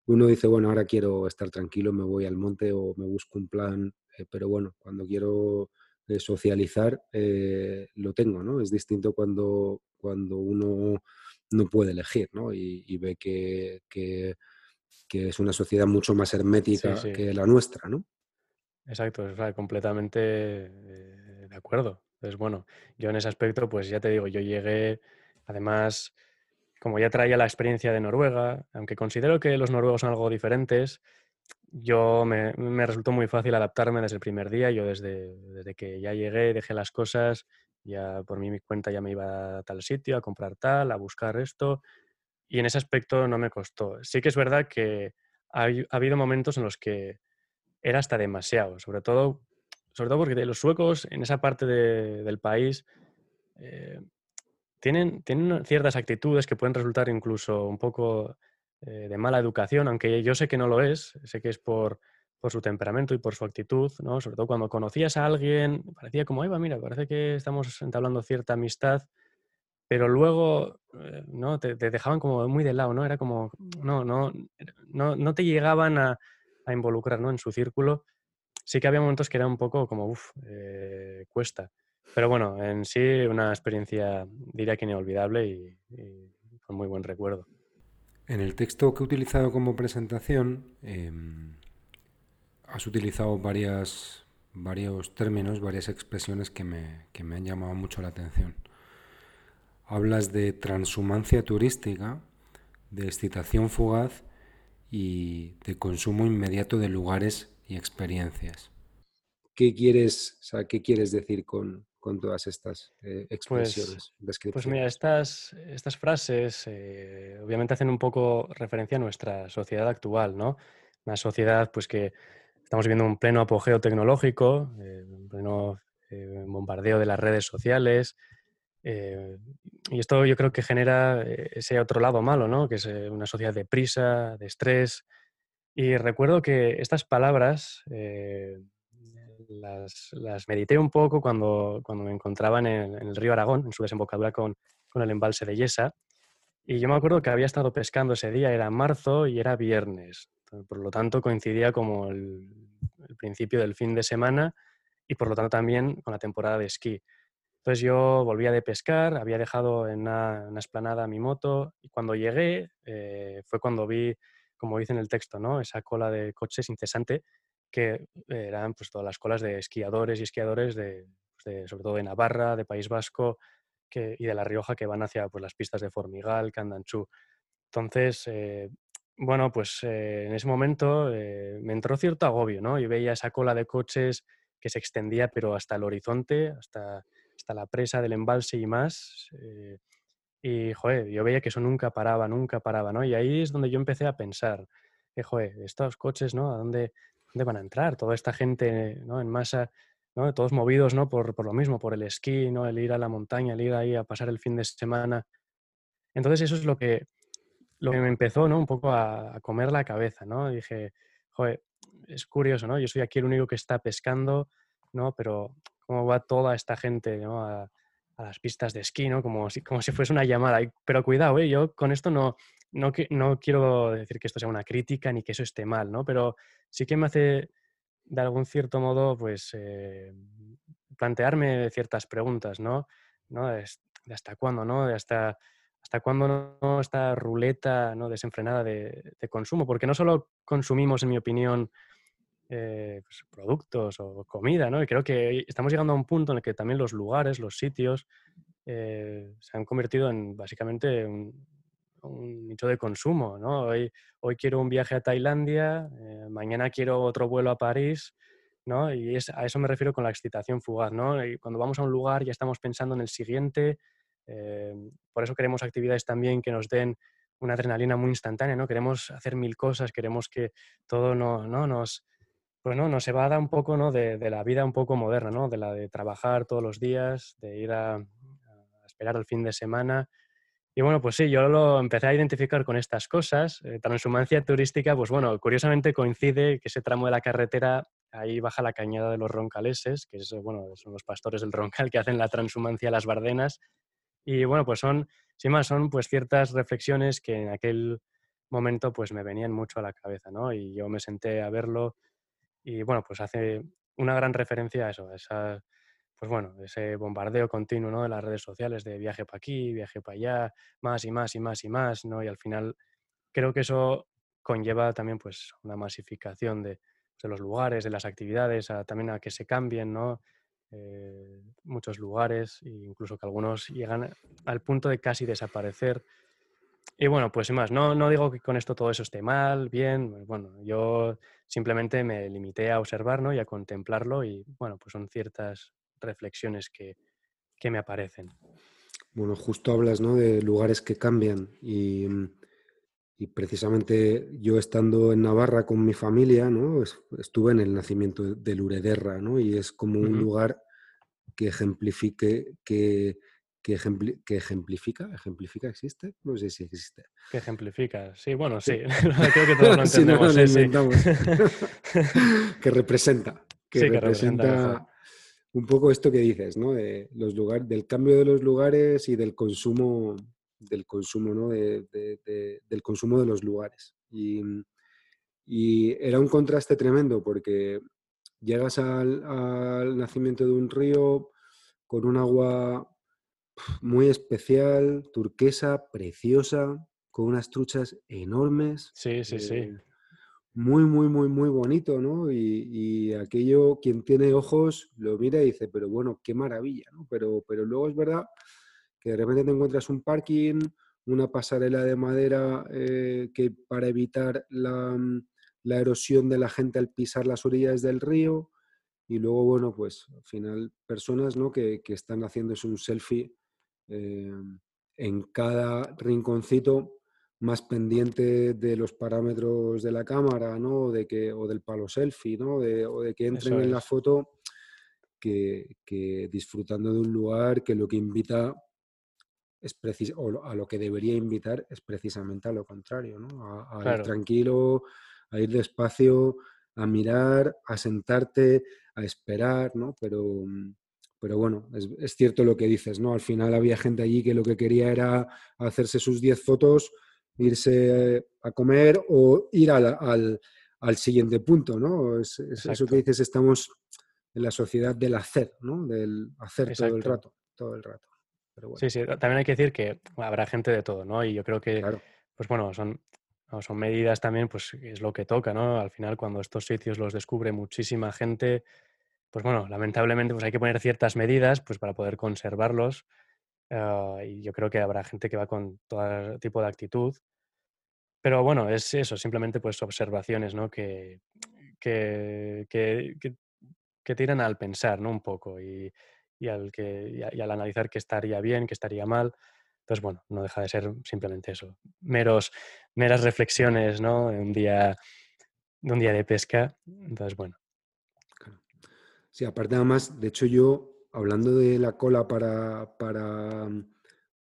uno dice, bueno, ahora quiero estar tranquilo, me voy al monte o me busco un plan, eh, pero bueno, cuando quiero eh, socializar, eh, lo tengo, ¿no? Es distinto cuando, cuando uno no puede elegir, ¿no? Y, ve que, que, es una sociedad mucho más hermética que la nuestra, ¿no? Exacto, o completamente de acuerdo. Entonces, bueno, yo en ese aspecto, pues ya te digo, yo llegué, además, como ya traía la experiencia de Noruega, aunque considero que los noruegos son algo diferentes, yo me, resultó muy fácil adaptarme desde el primer día. Yo desde, desde que ya llegué, dejé las cosas, ya por mi cuenta ya me iba a tal sitio, a comprar tal, a buscar esto. Y en ese aspecto no me costó. Sí que es verdad que ha, habido momentos en los que era hasta demasiado, sobre todo, sobre todo porque los suecos en esa parte del país eh, tienen, tienen ciertas actitudes que pueden resultar incluso un poco eh, de mala educación, aunque yo sé que no lo es, sé que es por, por su temperamento y por su actitud, ¿no? Sobre todo cuando conocías a alguien, parecía como, va, mira, parece que estamos entablando cierta amistad, pero luego, eh, ¿no? Te, dejaban como muy de lado, ¿no? Era como, no, no, no, no te llegaban a, a involucrar, ¿no? En su círculo. Sí que había momentos que era un poco como, uff, eh, cuesta. Pero bueno, en sí una experiencia diría que inolvidable y, con muy buen recuerdo. En el texto que he utilizado como presentación, em, has utilizado varios términos, varias expresiones que me, que me han llamado mucho la atención. Hablas de transhumancia turística, de excitación fugaz y de consumo inmediato de lugares y experiencias. ¿Qué quieres, ¿qué quieres decir con, con todas estas eh, pues, expresiones, Pues mira, estas, estas frases eh, obviamente hacen un poco referencia a nuestra sociedad actual, ¿no? Una sociedad pues que estamos viendo un pleno apogeo tecnológico, eh, un pleno bombardeo de las redes sociales, y esto yo creo que genera ese otro lado malo, ¿no? Que es una sociedad de prisa, de estrés. Y recuerdo que estas palabras las, medité un poco cuando, cuando me encontraba en el, río Aragón, en su desembocadura con, con, el embalse de Yesa. Y yo me acuerdo que había estado pescando ese día, era marzo y era viernes. Por lo tanto, coincidía como el, principio del fin de semana y por lo tanto también con la temporada de esquí. Entonces yo volvía de pescar, había dejado en una, una esplanada mi moto y cuando llegué eh, fue cuando vi, como dice en el texto, ¿no? esa cola de coches incesante que eran pues, todas las colas de esquiadores y esquiadores, de, pues, sobre todo de Navarra, de País Vasco que, y de La Rioja, que van hacia pues, las pistas de Formigal, Candanchú. Entonces, eh, bueno, pues eh, en ese momento eh, me entró cierto agobio, ¿no? Y veía esa cola de coches que se extendía, pero hasta el horizonte, hasta, hasta la presa del embalse y más. Y, joder, yo veía que eso nunca paraba, nunca paraba, ¿no? Y ahí es donde yo empecé a pensar, que, joder, estos coches, ¿no? ¿A dónde, dónde van a entrar? Toda esta gente ¿no? en masa, ¿no? todos movidos ¿no? por, por, lo mismo, por el esquí, ¿no? el ir a la montaña, el ir ahí a pasar el fin de semana. Entonces eso es lo que, lo que me empezó ¿no? un poco a, comer la cabeza. ¿no? dije, joder, es curioso, ¿no? yo soy aquí el único que está pescando, ¿no? pero cómo va toda esta gente ¿no? a, a las pistas de esquí, ¿no? Como si, como si fuese una llamada. Pero cuidado, ¿eh? yo con esto no, no, no quiero decir que esto sea una crítica ni que eso esté mal, ¿no? Pero sí que me hace, de algún cierto modo, pues eh, plantearme ciertas preguntas, ¿no? De, hasta cuándo, ¿no? De hasta, hasta cuándo no esta ruleta ¿no? desenfrenada de, consumo. Porque no solo consumimos, en mi opinión, eh, pues, productos o comida, ¿no? Y creo que estamos llegando a un punto en el que también los lugares, los sitios, eh, se han convertido en básicamente un, un nicho de consumo, ¿no? Hoy, quiero un viaje a Tailandia, eh, mañana quiero otro vuelo a París, ¿no? Y a eso me refiero con la excitación fugaz, ¿no? Cuando vamos a un lugar ya estamos pensando en el siguiente, eh, por eso queremos actividades también que nos den una adrenalina muy instantánea, ¿no? Queremos hacer mil cosas, queremos que todo no, ¿no? nos, pues no, nos evada un poco, ¿no? De, de, la vida un poco moderna, ¿no? De la de trabajar todos los días, de ir a, a esperar el fin de semana, y bueno, pues sí, yo lo empecé a identificar con estas cosas. Eh, transhumancia turística, pues bueno, curiosamente coincide que ese tramo de la carretera, ahí baja la cañada de los roncaleses, que es, bueno, son los pastores del roncal que hacen la transhumancia a las bardenas. Y bueno, pues son, sin más, son pues ciertas reflexiones que en aquel momento pues me venían mucho a la cabeza, ¿no? Y yo me senté a verlo y bueno, pues hace una gran referencia a eso, a esa, pues bueno, ese bombardeo continuo ¿no? de las redes sociales de viaje para aquí, viaje para allá, más y más y más y más, ¿no? Y al final creo que eso conlleva también pues una masificación de, de los lugares, de las actividades, también a que se cambien, ¿no? Eh, muchos lugares, e incluso que algunos llegan al punto de casi desaparecer. Y bueno, pues sin más, no, no digo que con esto todo eso esté mal, bien, bueno, yo simplemente me limité a observar ¿no? y a contemplarlo y bueno, pues son ciertas reflexiones que, que me aparecen. Bueno, justo hablas ¿no? de lugares que cambian y, y, precisamente yo estando en Navarra con mi familia, ¿no? estuve en el nacimiento del Urederra ¿no? y es como un lugar que ejemplifique, que, que, ejemplifica, ejemplifica, ¿existe? No sé si existe. Que ejemplifica, sí, bueno, sí, creo que todos lo entendemos. que representa, que, representa, un poco esto que dices, ¿no? De los lugares, del cambio de los lugares y del consumo, del consumo, ¿no? del consumo de los lugares. Y, y, era un contraste tremendo porque llegas al, al nacimiento de un río con un agua muy especial, turquesa, preciosa, con unas truchas enormes. Sí, sí, sí. Eh, muy, muy, muy, muy bonito, ¿no? Y, aquello, quien tiene ojos, lo mira y dice, pero bueno, qué maravilla, ¿no? Pero, pero luego es verdad que de repente te encuentras un parking, una pasarela de madera eh, que para evitar mm, la, erosión de la gente al pisar las orillas del río, y luego, bueno, pues al final personas ¿no? que, que están haciéndose un selfie eh, en cada rinconcito más pendiente de los parámetros de la cámara, ¿no? O, de que, o del palo selfie, ¿no? o de que entren en la foto que, disfrutando de un lugar que lo que invita es o a lo que debería invitar es precisamente a lo contrario, ¿no? A, ir tranquilo, a ir despacio, a mirar, a sentarte, a esperar, ¿no? Pero, mm, pero bueno, es, cierto lo que dices, ¿no? Al final había gente allí que lo que quería era hacerse sus 10 fotos, irse a comer o ir al, siguiente punto, ¿no? Es, eso que dices, estamos en la sociedad del hacer, ¿no? Del hacer todo el rato, todo el rato. Sí, sí, también hay que decir que habrá gente de todo, ¿no? Y yo creo que, pues bueno, son, son medidas también, pues es lo que toca, ¿no? Al final, cuando estos sitios los descubre muchísima gente, pues bueno, lamentablemente pues hay que poner ciertas medidas pues para poder conservarlos ah, y yo creo que habrá gente que va con todo tipo de actitud. Pero bueno, es eso, simplemente pues observaciones, ¿no? Que, que, que, tiran al pensar, ¿no? Un poco y, al que, y, al analizar qué estaría bien, qué estaría mal. Pues bueno, no deja de ser simplemente eso, meros, meras reflexiones, ¿no? un día, un día de pesca. Entonces, bueno, Sí, aparte además, de hecho yo, hablando de la cola para, para,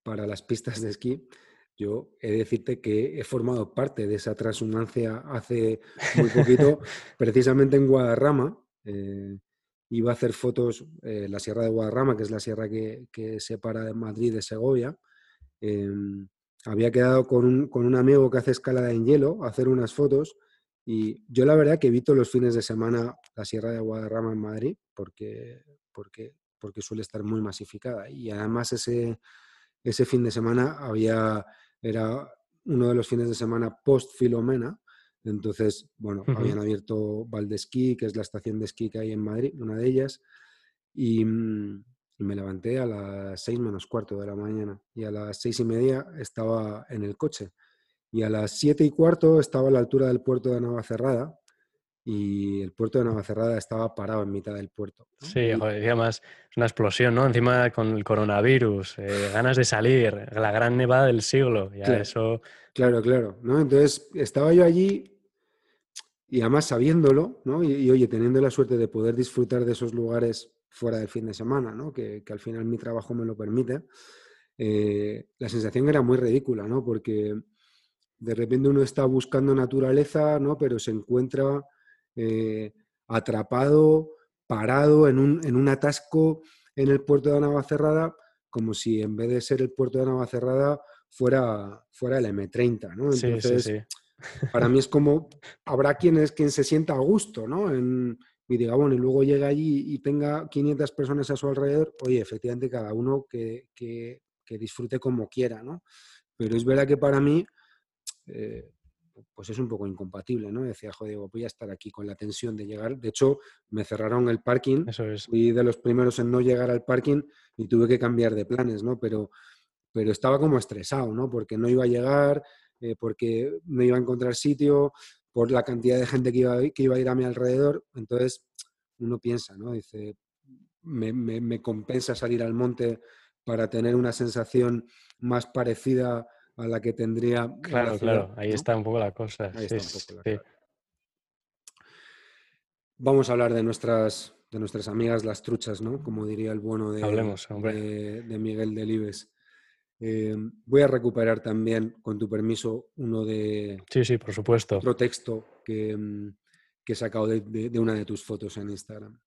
para las pistas de esquí, yo he de decirte que he formado parte de esa transhumancia hace muy poquito, precisamente en Guadarrama. Eh, iba a hacer fotos en eh, la Sierra de Guadarrama, que es la sierra que, que separa de Madrid de Segovia. Em, había quedado con un, con un, amigo que hace escalada en hielo a hacer unas fotos y yo la verdad que evito los fines de semana la Sierra de Guadarrama en Madrid porque, porque, porque suele estar muy masificada. Y además ese, ese fin de semana había, era uno de los fines de semana post-Filomena. Entonces, bueno, habían abierto Valdesquí, que es la estación de esquí que hay en Madrid, una de ellas. Y, mm, y me levanté a las seis menos cuarto de la mañana y a las seis y media estaba en el coche y a las siete y cuarto estaba a la altura del puerto de Navacerrada y el puerto de Navacerrada estaba parado en mitad del puerto. Sí, joder, además es una explosión, ¿no? Encima con el coronavirus, eh, ganas de salir, la gran nevada del siglo, ya claro, eso... Claro, claro, ¿no? Entonces estaba yo allí y además sabiéndolo, ¿no? Y, oye, teniendo la suerte de poder disfrutar de esos lugares fuera del fin de semana, ¿no? Que, al final mi trabajo me lo permite, eh, la sensación era muy ridícula, ¿no? Porque de repente uno está buscando naturaleza, ¿no? Pero se encuentra eh, atrapado, parado en un, en un, atasco en el puerto de Navacerrada, como si en vez de ser el puerto de Navacerrada fuera, fuera el M30, ¿no? Entonces, para mí es como, habrá quien, quien se sienta a gusto, ¿no? En, y diga, bueno, y luego llega allí y tenga 500 personas a su alrededor, oye, efectivamente cada uno que, que, disfrute como quiera, ¿no? Pero es verdad que para mí, eh, pues es un poco incompatible, ¿no? Decía, joder, voy a estar aquí con la tensión de llegar. De hecho, me cerraron el parking. Eso es. Fui de los primeros en no llegar al parking y tuve que cambiar de planes, ¿no? Pero, pero estaba como estresado, ¿no? Porque no iba a llegar, eh, porque no iba a encontrar sitio, por la cantidad de gente que iba, que iba a ir a mi alrededor. Entonces, uno piensa, ¿no? Dice, me, me compensa salir al monte para tener una sensación más parecida a la que tendría. Claro, claro, ahí está un poco la cosa. Vamos a hablar de nuestras, de nuestras amigas las truchas, ¿no? Como diría el bueno de, de, Miguel Delibes. Eh, voy a recuperar también, con tu permiso, uno de. Sí, sí, por supuesto. Otro texto que, mm, que he sacado de, una de tus fotos en Instagram.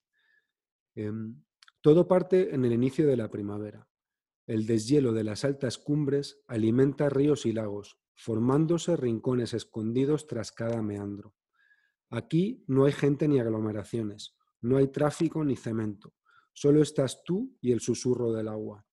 Em, todo parte en el inicio de la primavera. El deshielo de las altas cumbres alimenta ríos y lagos, formándose rincones escondidos tras cada meandro. Aquí no hay gente ni aglomeraciones, no hay tráfico ni cemento, solo estás tú y el susurro del agua.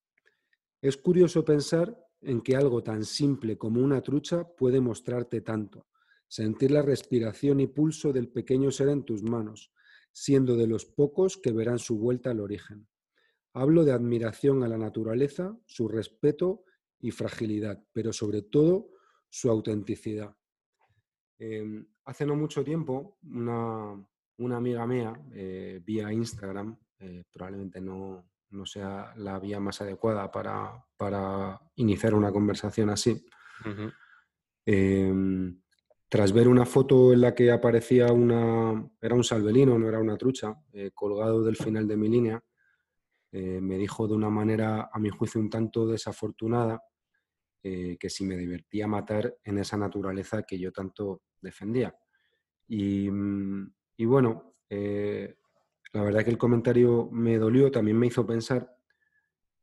Es curioso pensar en que algo tan simple como una trucha puede mostrarte tanto, sentir la respiración y pulso del pequeño ser en tus manos, siendo de los pocos que verán su vuelta al origen. Hablo de admiración a la naturaleza, su respeto y fragilidad, pero sobre todo su autenticidad. Em, hace no mucho tiempo, una, amiga mía, eh, vía Instagram, eh, probablemente no, sea la vía más adecuada para, iniciar una conversación así, em, tras ver una foto en la que aparecía una, era un salvelino, no era una trucha, eh, colgado del final de mi línea, eh, me dijo de una manera, a mi juicio, un tanto desafortunada, eh, que si me divertía matar en esa naturaleza que yo tanto defendía. Y, mm, bueno, eh, la verdad que el comentario me dolió, también me hizo pensar,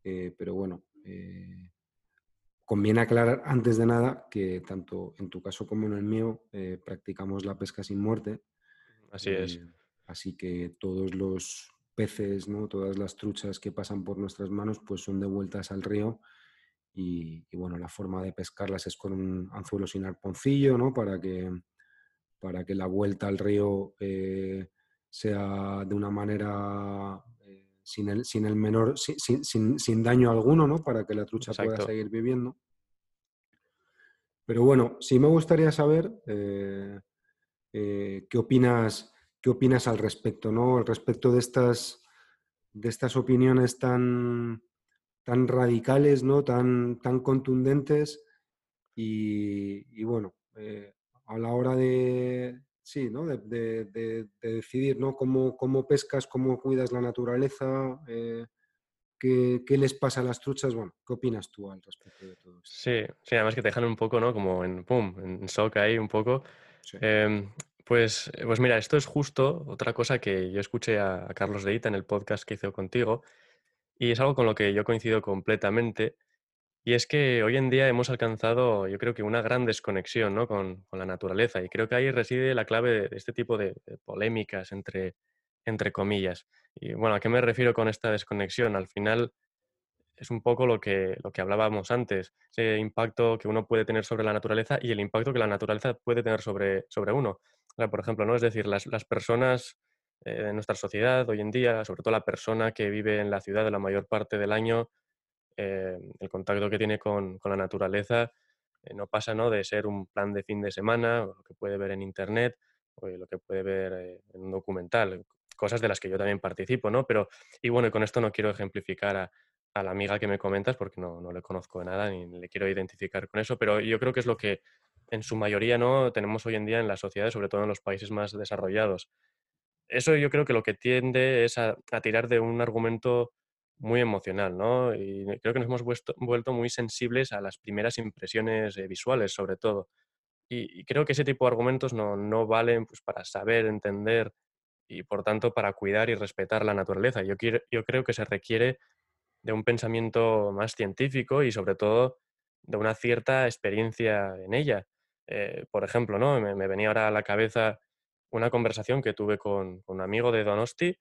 pero bueno, conviene aclarar antes de nada que tanto en tu caso como en el mío practicamos la pesca sin muerte. Así es. Así que todos los peces, ¿no? todas las truchas que pasan por nuestras manos, pues son devueltas al río. Y, bueno, la forma de pescarlas es con un anzuelo sin arponcillo, ¿no? Para que, para que la vuelta al río eh, sea de una manera eh, sin, el, sin el menor, sin, sin, daño alguno, ¿no? Para que la trucha pueda seguir viviendo. Pero bueno, sí me gustaría saber eh, qué opinas ¿Qué opinas al respecto, ¿no? Al respecto de estas, de estas opiniones tan, tan radicales, ¿no? Tan, tan contundentes y, bueno, eh, a la hora de, sí, ¿no? de, decidir ¿no? Cómo, cómo, pescas, cómo cuidas la naturaleza, eh, qué, les pasa a las truchas. Bueno, ¿qué opinas tú al respecto de todo esto? Sí, sí, además que te dejan un poco, ¿no? Como en, pum, en shock ahí un poco. Em, pues, eh, pues mira, esto es justo otra cosa que yo escuché a, Carlos Deita en el podcast que hizo contigo y es algo con lo que yo coincido completamente y es que hoy en día hemos alcanzado yo creo que una gran desconexión ¿no? con, la naturaleza y creo que ahí reside la clave de, este tipo de, polémicas entre, entre comillas. Y bueno, ¿a qué me refiero con esta desconexión? Al final es un poco lo que, lo que hablábamos antes, ese impacto que uno puede tener sobre la naturaleza y el impacto que la naturaleza puede tener sobre, sobre uno por ejemplo, ¿no? Es decir, las, personas eh, nuestra sociedad hoy en día, sobre todo la persona que vive en la ciudad la mayor parte del año, eh, el contacto que tiene con, la naturaleza eh, no pasa ¿no? de ser un plan de fin de semana, o lo que puede ver en internet, o lo que puede ver en un documental, cosas de las que yo también participo, ¿no? Pero, y bueno, con esto no quiero ejemplificar a, la amiga que me comentas porque no, no le conozco de nada ni le quiero identificar con eso, pero yo creo que es lo que en su mayoría no tenemos hoy en día en las sociedades, sobre todo en los países más desarrollados. Eso yo creo que lo que tiende es a, tirar de un argumento muy emocional, ¿no? Y creo que nos hemos vuelto, muy sensibles a las primeras impresiones eh, visuales, sobre todo. Y, creo que ese tipo de argumentos no, valen pues, para saber, entender y, por tanto, para cuidar y respetar la naturaleza. Yo, quiero, yo creo que se requiere de un pensamiento más científico y, sobre todo, de una cierta experiencia en ella. Eh, por ejemplo, ¿no? Me, venía ahora a la cabeza una conversación que tuve con, un amigo de Donosti,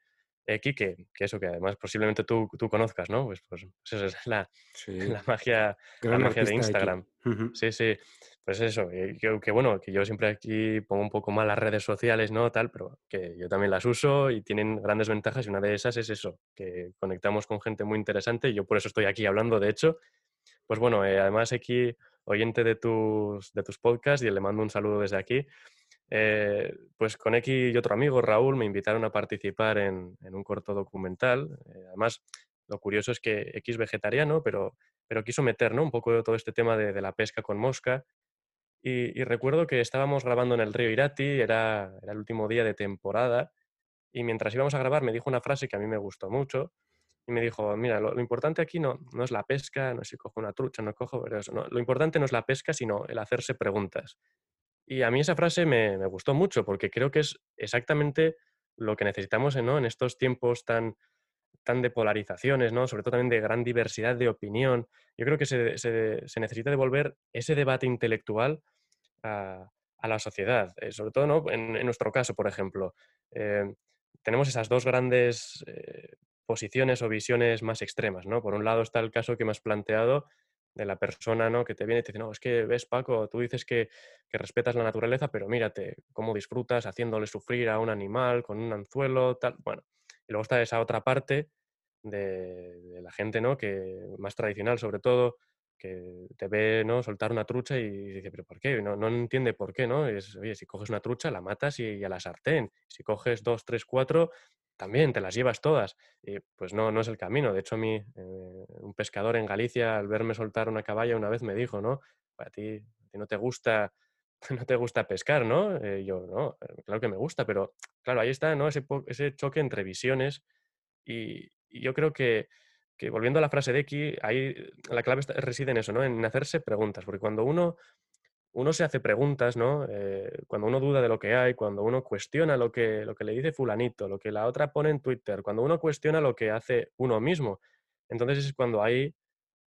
Eki, que, que, eso, que además posiblemente tú, tú conozcas, ¿no? Pues, pues, pues eso es la, la magia, la magia de Instagram. Sí, sí. Pues eso, que, bueno, que yo siempre aquí pongo un poco mal las redes sociales, ¿no? Tal, pero que yo también las uso y tienen grandes ventajas y una de esas es eso, que conectamos con gente muy interesante y yo por eso estoy aquí hablando, de hecho. Pues bueno, eh, además aquí, oyente de tus, de tus podcasts y le mando un saludo desde aquí. Eh, pues con X y otro amigo, Raúl, me invitaron a participar en, un corto documental. Eh, además, lo curioso es que X vegetariano, pero, pero quiso meter ¿no? un poco de todo este tema de, de la pesca con mosca y, recuerdo que estábamos grabando en el río Irati, era, el último día de temporada, y mientras íbamos a grabar me dijo una frase que a mí me gustó mucho, y me dijo, mira, lo, importante aquí no, no es la pesca, no es si cojo una trucha, no cojo, pero eso, no, lo importante no es la pesca, sino el hacerse preguntas. Y a mí esa frase me, me gustó mucho, porque creo que es exactamente lo que necesitamos ¿no? en estos tiempos tan, tan de polarizaciones, ¿no? sobre todo también de gran diversidad de opinión. Yo creo que se, se, se necesita devolver ese debate intelectual a, la sociedad. Eh, sobre todo ¿no? en, nuestro caso, por ejemplo. Eh, tenemos esas dos grandes eh, posiciones o visiones más extremas. ¿no? Por un lado está el caso que me has planteado de la persona ¿no? que te viene y te dice, no, es que ves Paco, tú dices que, que, respetas la naturaleza, pero mírate cómo disfrutas haciéndole sufrir a un animal con un anzuelo, tal. Bueno, y luego está esa otra parte de, la gente ¿no? que más tradicional, sobre todo, que te ve ¿no? soltar una trucha y dice, pero ¿por qué? No, entiende por qué, ¿no? es, oye, si coges una trucha, la matas y, a la sartén. Si coges dos, tres, cuatro, también te las llevas todas. Y pues no, no es el camino. De hecho, a mí, eh, un pescador en Galicia, al verme soltar una caballa, una vez me dijo, ¿no? A ti, a no te gusta no te gusta pescar, ¿no? Eh, yo, no, eh, claro que me gusta, pero claro, ahí está, ¿no? Ese, ese choque entre visiones y yo creo que, que volviendo a la frase de X, ahí la clave reside en eso, ¿no? En hacerse preguntas, porque cuando uno, uno se hace preguntas, ¿no? Eh, cuando uno duda de lo que hay, cuando uno cuestiona lo que, lo que le dice fulanito, lo que la otra pone en Twitter, cuando uno cuestiona lo que hace uno mismo, entonces es cuando ahí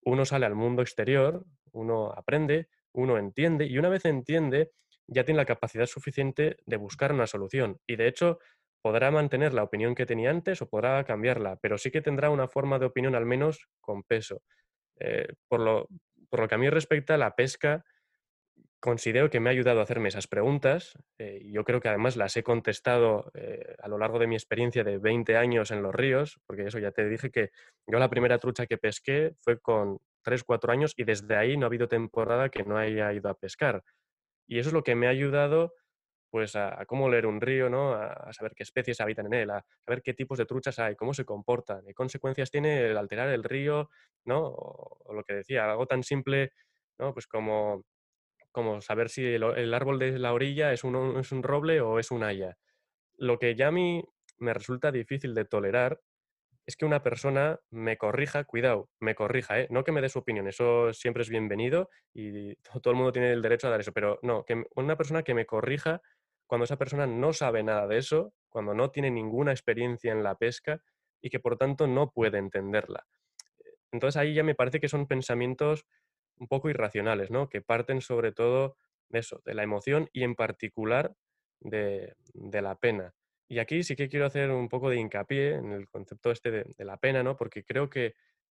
uno sale al mundo exterior, uno aprende, uno entiende, y una vez entiende, ya tiene la capacidad suficiente de buscar una solución. Y de hecho, podrá mantener la opinión que tenía antes o podrá cambiarla, pero sí que tendrá una forma de opinión al menos con peso. Eh, por, lo, por, lo, que a mí respecta, la pesca considero que me ha ayudado a hacerme esas preguntas. Eh, yo creo que además las he contestado eh, a lo largo de mi experiencia de 20 años en los ríos, porque eso ya te dije que yo la primera trucha que pesqué fue con 3, 4 años y desde ahí no ha habido temporada que no haya ido a pescar. Y eso es lo que me ha ayudado pues a, cómo leer un río, ¿no? A, saber qué especies habitan en él, a saber qué tipos de truchas hay, cómo se comportan, qué consecuencias tiene el alterar el río, ¿no? O, lo que decía, algo tan simple, ¿no? Pues como, como saber si el, árbol de la orilla es un, roble o es un haya. Lo que ya a mí me resulta difícil de tolerar es que una persona me corrija, cuidado, me corrija, ¿eh? no que me dé su opinión, eso siempre es bienvenido y todo el mundo tiene el derecho a dar eso, pero no, que una persona que me corrija cuando esa persona no sabe nada de eso, cuando no tiene ninguna experiencia en la pesca y que por tanto no puede entenderla. Entonces ahí ya me parece que son pensamientos un poco irracionales, ¿no? Que parten sobre todo de eso, de la emoción y en particular de, la pena. Y aquí sí que quiero hacer un poco de hincapié en el concepto este de, de, la pena, ¿no? Porque creo que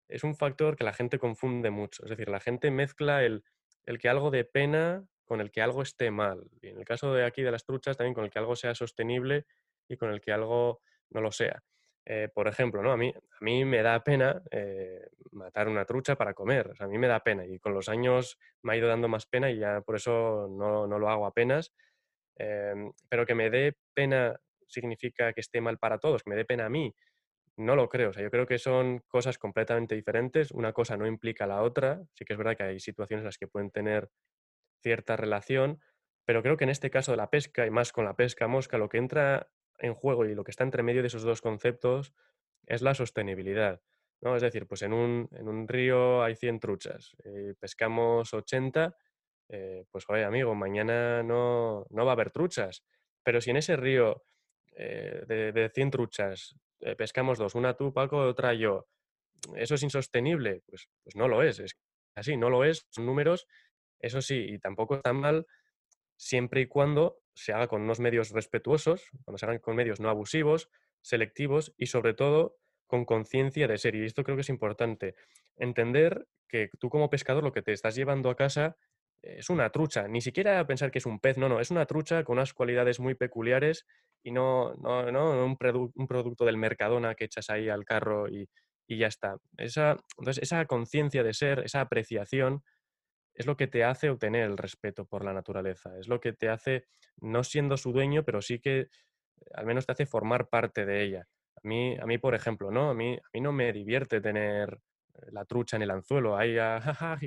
es un factor que la gente confunde mucho. Es decir, la gente mezcla el, el que algo de pena con el que algo esté mal. Y en el caso de aquí de las truchas, también con el que algo sea sostenible y con el que algo no lo sea. Eh, por ejemplo, ¿no? a, mí, a mí me da pena eh, matar una trucha para comer. a mí me da pena y con los años me ha ido dando más pena y ya por eso no, lo hago apenas. Em, pero que me dé pena significa que esté mal para todos, que me dé pena a mí. No lo creo. O sea, yo creo que son cosas completamente diferentes. Una cosa no implica la otra. Sí que es verdad que hay situaciones en las que pueden tener cierta relación, pero creo que en este caso de la pesca y más con la pesca mosca, lo que entra en juego y lo que está entre medio de esos dos conceptos es la sostenibilidad. ¿no? Es decir, pues en un, en un río hay 100 truchas, eh, pescamos 80, eh, pues oye amigo, mañana no, no, va a haber truchas. Pero si en ese río eh, de, de, 100 truchas pescamos dos, una tú, Paco, otra yo, ¿eso es insostenible? Pues, pues no lo es. es así, no lo es, son números, eso sí, y tampoco está mal siempre y cuando se haga con unos medios respetuosos, cuando se hagan con medios no abusivos, selectivos y sobre todo con conciencia de ser. Y esto creo que es importante. Entender que tú como pescador lo que te estás llevando a casa es una trucha, ni siquiera pensar que es un pez, no, no, es una trucha con unas cualidades muy peculiares y no, no, no un, un producto del Mercadona que echas ahí al carro y, y ya está. Esa, entonces, esa conciencia de ser, esa apreciación, es lo que te hace obtener el respeto por la naturaleza, es lo que te hace, no siendo su dueño, pero sí que al menos te hace formar parte de ella. A mí, a mí por ejemplo, ¿no? A mí, a mí no me divierte tener eh, la trucha en el anzuelo, ahí, jaja,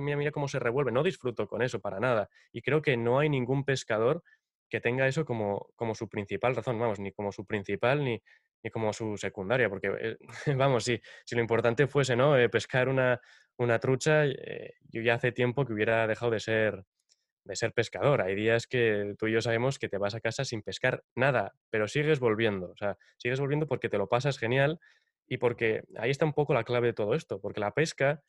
mira, mira cómo se revuelve, no disfruto con eso para nada. Y creo que no hay ningún pescador que tenga eso como, como su principal razón, vamos, ni como su principal ni, ni como su secundaria, porque, eh, vamos, si, si lo importante fuese, ¿no? Eh, pescar una, una trucha, yo ya hace tiempo que hubiera dejado de ser, de ser pescador. Hay días que tú y yo sabemos que te vas a casa sin pescar nada, pero sigues volviendo. O sea, sigues volviendo porque te lo pasas genial y porque ahí está un poco la clave de todo esto, porque la pesca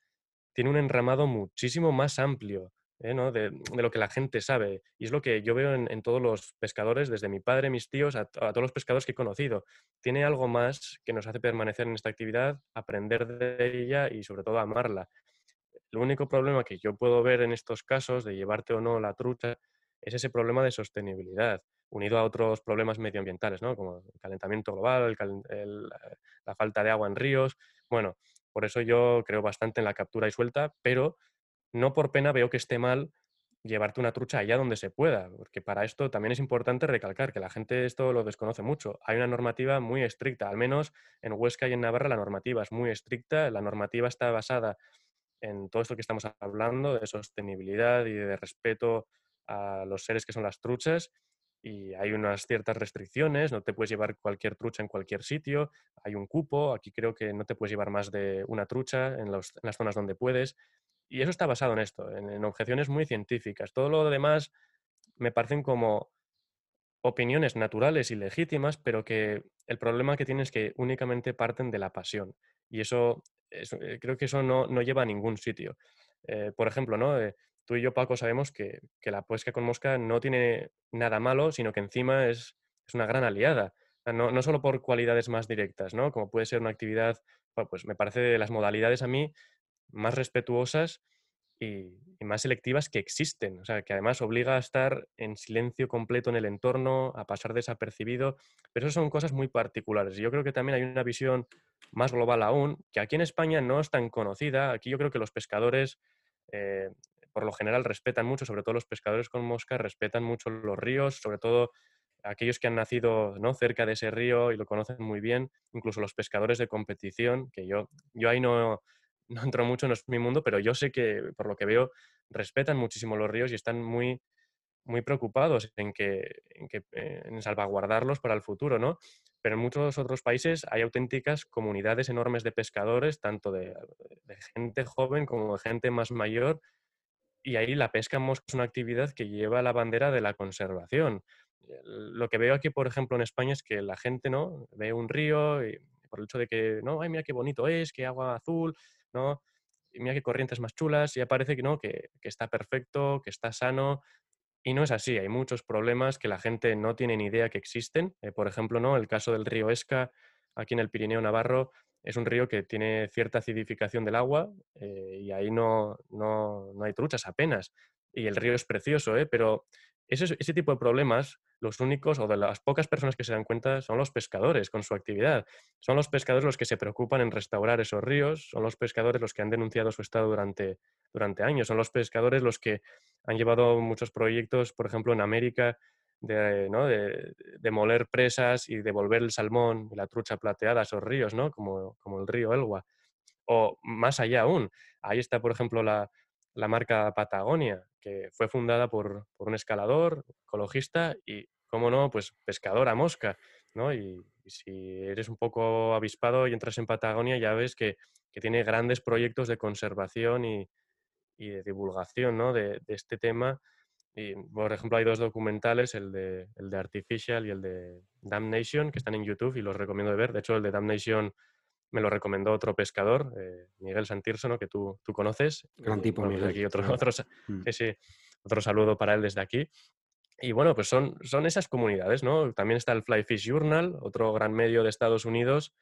tiene un enramado muchísimo más amplio ¿eh? de, lo que la gente sabe. Y es lo que yo veo en, todos los pescadores, desde mi padre, mis tíos, a, todos los pescadores que he conocido. Tiene algo más que nos hace permanecer en esta actividad, aprender de ella y sobre todo amarla. El único problema que yo puedo ver en estos casos de llevarte o no la trucha es ese problema de sostenibilidad, unido a otros problemas medioambientales, ¿no? como el calentamiento global, la falta de agua en ríos. Bueno, por eso yo creo bastante en la captura y suelta, pero no por pena veo que esté mal llevarte una trucha allá donde se pueda, porque para esto también es importante recalcar que la gente esto lo desconoce mucho. Hay una normativa muy estricta, al menos en Huesca y en Navarra la normativa es muy estricta, la normativa está basada en todo esto que estamos hablando de sostenibilidad y de respeto a los seres que son las truchas y hay unas ciertas restricciones, no te puedes llevar cualquier trucha en cualquier sitio, hay un cupo, aquí creo que no te puedes llevar más de una trucha en, las zonas donde puedes y eso está basado en esto, en, objeciones muy científicas. Todo lo demás me parecen como opiniones naturales y legítimas, pero que el problema que tienen es que únicamente parten de la pasión y eso eh, creo que eso no, lleva a ningún sitio. Eh, por ejemplo, ¿no? Eh, tú y yo, Paco, sabemos que, la pesca con mosca no tiene nada malo, sino que encima es, es una gran aliada. No, no, solo por cualidades más directas, ¿no? Como puede ser una actividad, pues me parece de las modalidades a mí más respetuosas y, más selectivas que existen. O sea, que además obliga a estar en silencio completo en el entorno, a pasar desapercibido. Pero eso son cosas muy particulares. Yo creo que también hay una visión más global aún, que aquí en España no es tan conocida. Aquí yo creo que los pescadores, eh, por lo general, respetan mucho, sobre todo los pescadores con mosca, respetan mucho los ríos, sobre todo aquellos que han nacido ¿no? cerca de ese río y lo conocen muy bien, incluso los pescadores de competición, que yo, yo ahí no, no entro mucho, no es mi mundo, pero yo sé que, por lo que veo, respetan muchísimo los ríos y están muy, muy preocupados en, que, en, que, eh, en salvaguardarlos para el futuro, ¿no? Pero en muchos otros países hay auténticas comunidades enormes de pescadores, tanto de, gente joven como de gente más mayor, y ahí la pesca es una actividad que lleva la bandera de la conservación. Lo que veo aquí, por ejemplo, en España es que la gente, ¿no? Ve un río y por el hecho de que, no, ay, mira qué bonito es, qué agua azul, ¿no? Y mira qué corrientes más chulas, y ya parece que no, que, está perfecto, que está sano, y no es así, hay muchos problemas que la gente no tiene ni idea que existen. Eh, por ejemplo, ¿no? el caso del río Esca, aquí en el Pirineo Navarro, es un río que tiene cierta acidificación del agua eh, y ahí no, no, no, hay truchas apenas. Y el río es precioso, ¿eh? pero ese, ese tipo de problemas los únicos o de las pocas personas que se dan cuenta son los pescadores con su actividad. Son los pescadores los que se preocupan en restaurar esos ríos, son los pescadores los que han denunciado su estado durante, durante años, son los pescadores los que han llevado muchos proyectos, por ejemplo, en América, de, ¿no? de, moler presas y devolver el salmón y la trucha plateada a esos ríos, ¿no? como, como el río Elgua. O más allá aún, ahí está, por ejemplo, la, la marca Patagonia, que fue fundada por, un escalador, ecologista y, cómo no, pues pescador mosca, ¿no? Y, si eres un poco avispado y entras en Patagonia, ya ves que, tiene grandes proyectos de conservación y, de divulgación, ¿no? De, este tema. Y, por ejemplo, hay dos documentales, el de, el de Artificial y el de Damnation, que están en YouTube y los recomiendo de ver. De hecho, el de Damnation me lo recomendó otro pescador, eh, Miguel Santirso, que tú, tú conoces. Gran tipo, pues Miguel. Aquí otro, mm. otro saludo para él desde aquí. Y bueno, pues son, son esas comunidades, ¿no? También está el Fly Fish Journal, otro gran medio de Estados Unidos,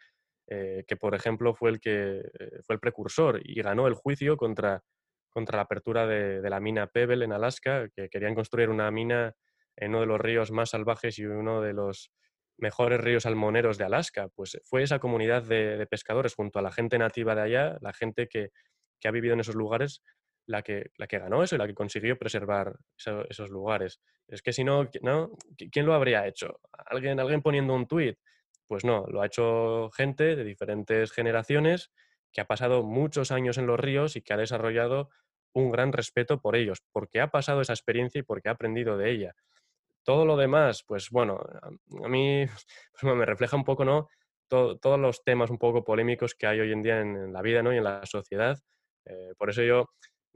eh, que por ejemplo fue el que eh, fue el precursor y ganó el juicio contra, contra la apertura de, de, la mina Pebble en Alaska, que querían construir una mina en uno de los ríos más salvajes y uno de los mejores ríos salmoneros de Alaska. Pues fue esa comunidad de, pescadores junto a la gente nativa de allá, la gente que, ha vivido en esos lugares, la que, la que ganó eso y la que consiguió preservar esos lugares. Es que si no, no, ¿quién lo habría hecho? ¿Alguien, alguien poniendo un tuit? Pues no, lo ha hecho gente de diferentes generaciones que ha pasado muchos años en los ríos y que ha desarrollado un gran respeto por ellos, porque ha pasado esa experiencia y porque ha aprendido de ella. Todo lo demás, pues bueno, a mí pues, me refleja un poco, ¿no? todos los temas un poco polémicos que hay hoy en día en, la vida ¿no? y en la sociedad. Eh, por eso yo,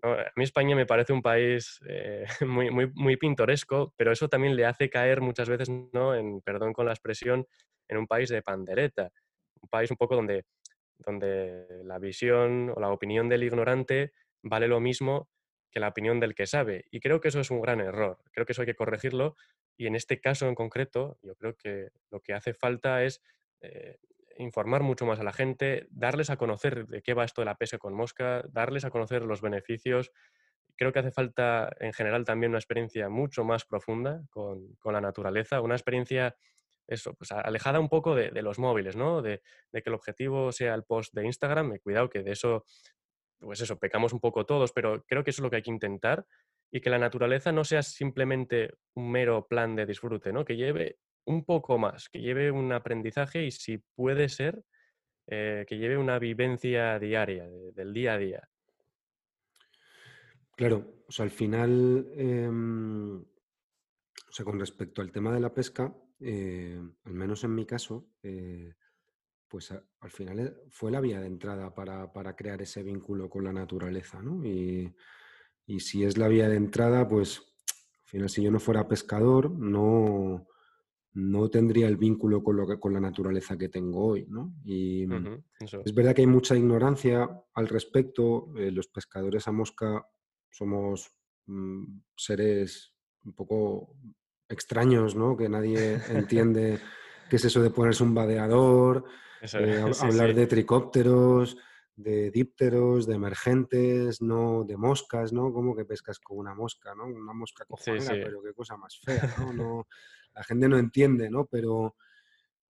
a mí España me parece un país eh, muy, pintoresco, pero eso también le hace caer muchas veces, ¿no? en, perdón con la expresión, en un país de pandereta, un país un poco donde, donde la visión o la opinión del ignorante vale lo mismo que la opinión del que sabe. Y creo que eso es un gran error. Creo que eso hay que corregirlo. Y en este caso en concreto, yo creo que lo que hace falta es eh, informar mucho más a la gente, darles a conocer de qué va esto de la pesca con mosca, darles a conocer los beneficios. Creo que hace falta en general también una experiencia mucho más profunda con, la naturaleza, una experiencia eso, pues alejada un poco de, los móviles, ¿no? De, de, que el objetivo sea el post de Instagram. Cuidado que de eso pues eso, pecamos un poco todos, pero creo que eso es lo que hay que intentar y que la naturaleza no sea simplemente un mero plan de disfrute, ¿no? Que lleve un poco más, que lleve un aprendizaje y si puede ser, eh, que lleve una vivencia diaria, del día a día. Claro, o sea, al final, em, o sea, con respecto al tema de la pesca, eh, al menos en mi caso, eh, pues al final eh, fue la vía de entrada para, crear ese vínculo con la naturaleza, ¿no? Y, si es la vía de entrada, pues al final si yo no fuera pescador, no, no tendría el vínculo con, lo que, con la naturaleza que tengo hoy, ¿no? Y es verdad que hay mucha ignorancia al respecto. Eh, los pescadores a mosca somos mm, seres un poco extraños, ¿no? Que nadie entiende qué es eso de ponerse un vadeador, eh, hablar de tricópteros, de dípteros, de emergentes, no de moscas, ¿no? Como que pescas con una mosca, ¿no? Una mosca cojonera, pero qué cosa más fea, ¿no? La gente no entiende, ¿no? Pero,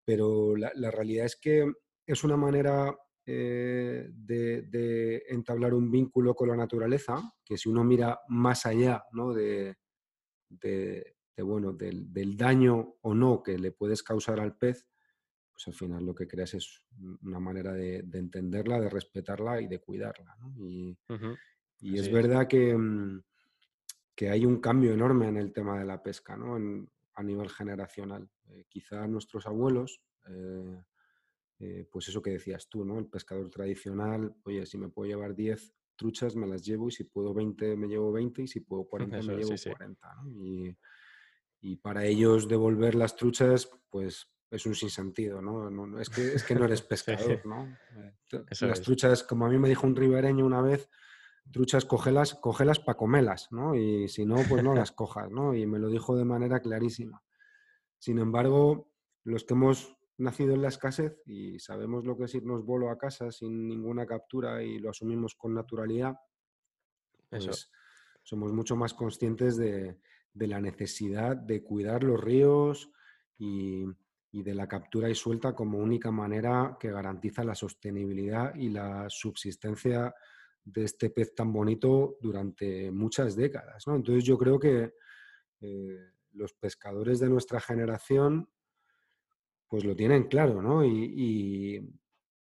pero la, realidad es que es una manera eh, de, entablar un vínculo con la naturaleza, que si uno mira más allá ¿no? de, bueno, del, del, daño o no que le puedes causar al pez, pues al final lo que creas es una manera de, entenderla, de respetarla y de cuidarla. Y, es verdad que, mm, que, hay un cambio enorme en el tema de la pesca ¿no? a nivel generacional. Eh, quizá nuestros abuelos, eh, eh, pues eso que decías tú, ¿no? el pescador tradicional, oye, si me puedo llevar 10 truchas, me las llevo y si puedo 20, me llevo 20 y si puedo 40, me llevo 40. Y, y para ellos devolver las truchas, pues es un sinsentido, ¿no? es, que, es que no eres pescador, ¿no? Eh, las truchas, como a mí me dijo un ribereño una vez, truchas, cógelas, cógelas para comelas, ¿no? Y si no, pues no las cojas, ¿no? Y me lo dijo de manera clarísima. Sin embargo, los que hemos nacido en la escasez y sabemos lo que es irnos bolo a casa sin ninguna captura y lo asumimos con naturalidad, pues somos mucho más conscientes de, de la necesidad de cuidar los ríos y, y de la captura y suelta como única manera que garantiza la sostenibilidad y la subsistencia de este pez tan bonito durante muchas décadas. Entonces yo creo que eh, los pescadores de nuestra generación pues lo tienen claro, ¿no? Y,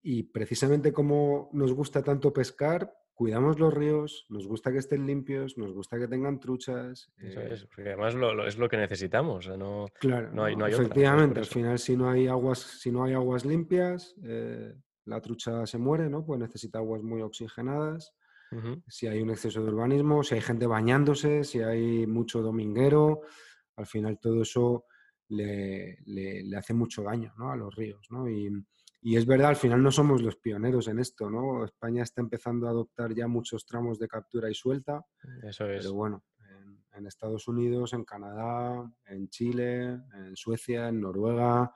y precisamente como nos gusta tanto pescar, cuidamos los ríos, nos gusta que estén limpios, nos gusta que tengan truchas. Eh porque además es lo que necesitamos. no, claro, no hay, efectivamente, al final si no hay aguas, si no hay aguas limpias, eh, la trucha se muere, ¿no? Pues necesita aguas muy oxigenadas. Si hay un exceso de urbanismo, si hay gente bañándose, si hay mucho dominguero, al final todo eso le, hace mucho daño ¿no? a los ríos. ¿no? Y, Y es verdad, al final no somos los pioneros en esto, ¿no? España está empezando a adoptar ya muchos tramos de captura y suelta. Eso es. Pero bueno, en, Estados Unidos, en Canadá, en Chile, en Suecia, en Noruega,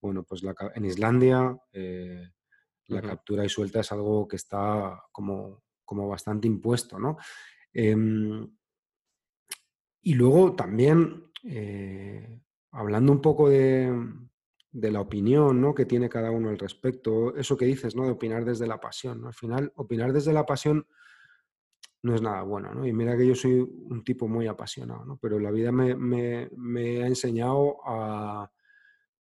bueno, pues en Islandia, eh, la captura y suelta es algo que está como, como bastante impuesto, ¿no? Em, y luego también, eh, hablando un poco de, de la opinión ¿no? que tiene cada uno al respecto, eso que dices, ¿no? de opinar desde la pasión. Al final, opinar desde la pasión no es nada bueno, ¿no? Y mira que yo soy un tipo muy apasionado, ¿no? Pero la vida me, me, ha enseñado a,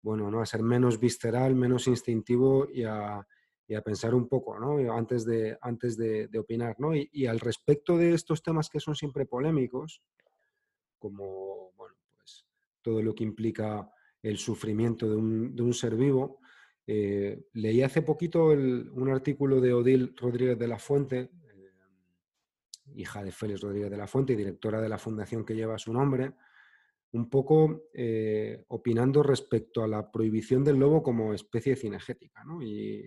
bueno, ¿no? A ser menos visceral, menos instintivo y a, y a pensar un poco, ¿no? Antes de, antes de, opinar, ¿no? Y, y, al respecto de estos temas que son siempre polémicos, como, bueno, pues todo lo que implica el sufrimiento de un, ser vivo. Eh, leí hace poquito un artículo de Odil Rodríguez de la Fuente, eh, hija de Félix Rodríguez de la Fuente y directora de la fundación que lleva su nombre, un poco eh, opinando respecto a la prohibición del lobo como especie cinegética, Y,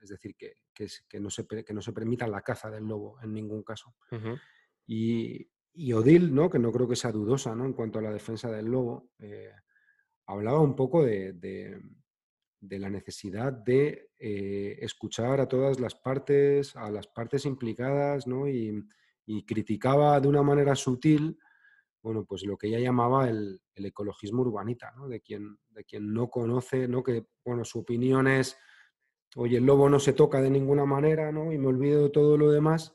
es decir, que, no se, que, no se, permita la caza del lobo en ningún caso. y, Odil, ¿no? que no creo que sea dudosa ¿no? en cuanto a la defensa del lobo, hablaba un poco de, la necesidad de eh, escuchar a todas las partes, a las partes implicadas, ¿no? y, criticaba de una manera sutil, bueno, pues lo que ella llamaba el, ecologismo urbanita, de, quien, de quien no conoce, ¿no? que bueno, su opinión es, oye, el lobo no se toca de ninguna manera, ¿no? y me olvido de todo lo demás,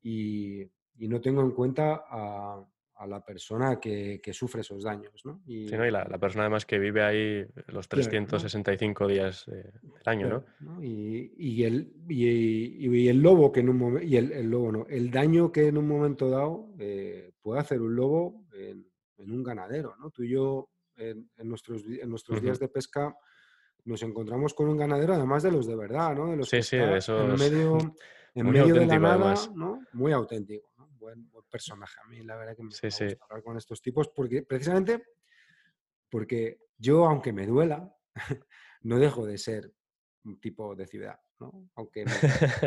y, y no tengo en cuenta a, a la persona que, sufre esos daños. ¿no? Y, la, persona además que vive ahí los 365 días del año, ¿no? Y, el, y, el lobo que en un momento, y el, lobo no, el daño que en un momento dado eh, puede hacer un lobo en, un ganadero. ¿no? Tú y yo en, nuestros, en nuestros días de pesca nos encontramos con un ganadero, además de los de verdad, ¿no? De los sí, sí, de esos... en medio, en medio de la nada, ¿no? Muy auténtico buen, personaje. A mí la verdad que me gusta hablar con estos tipos porque precisamente porque yo, aunque me duela, no dejo de ser un tipo de ciudad, ¿no? Aunque me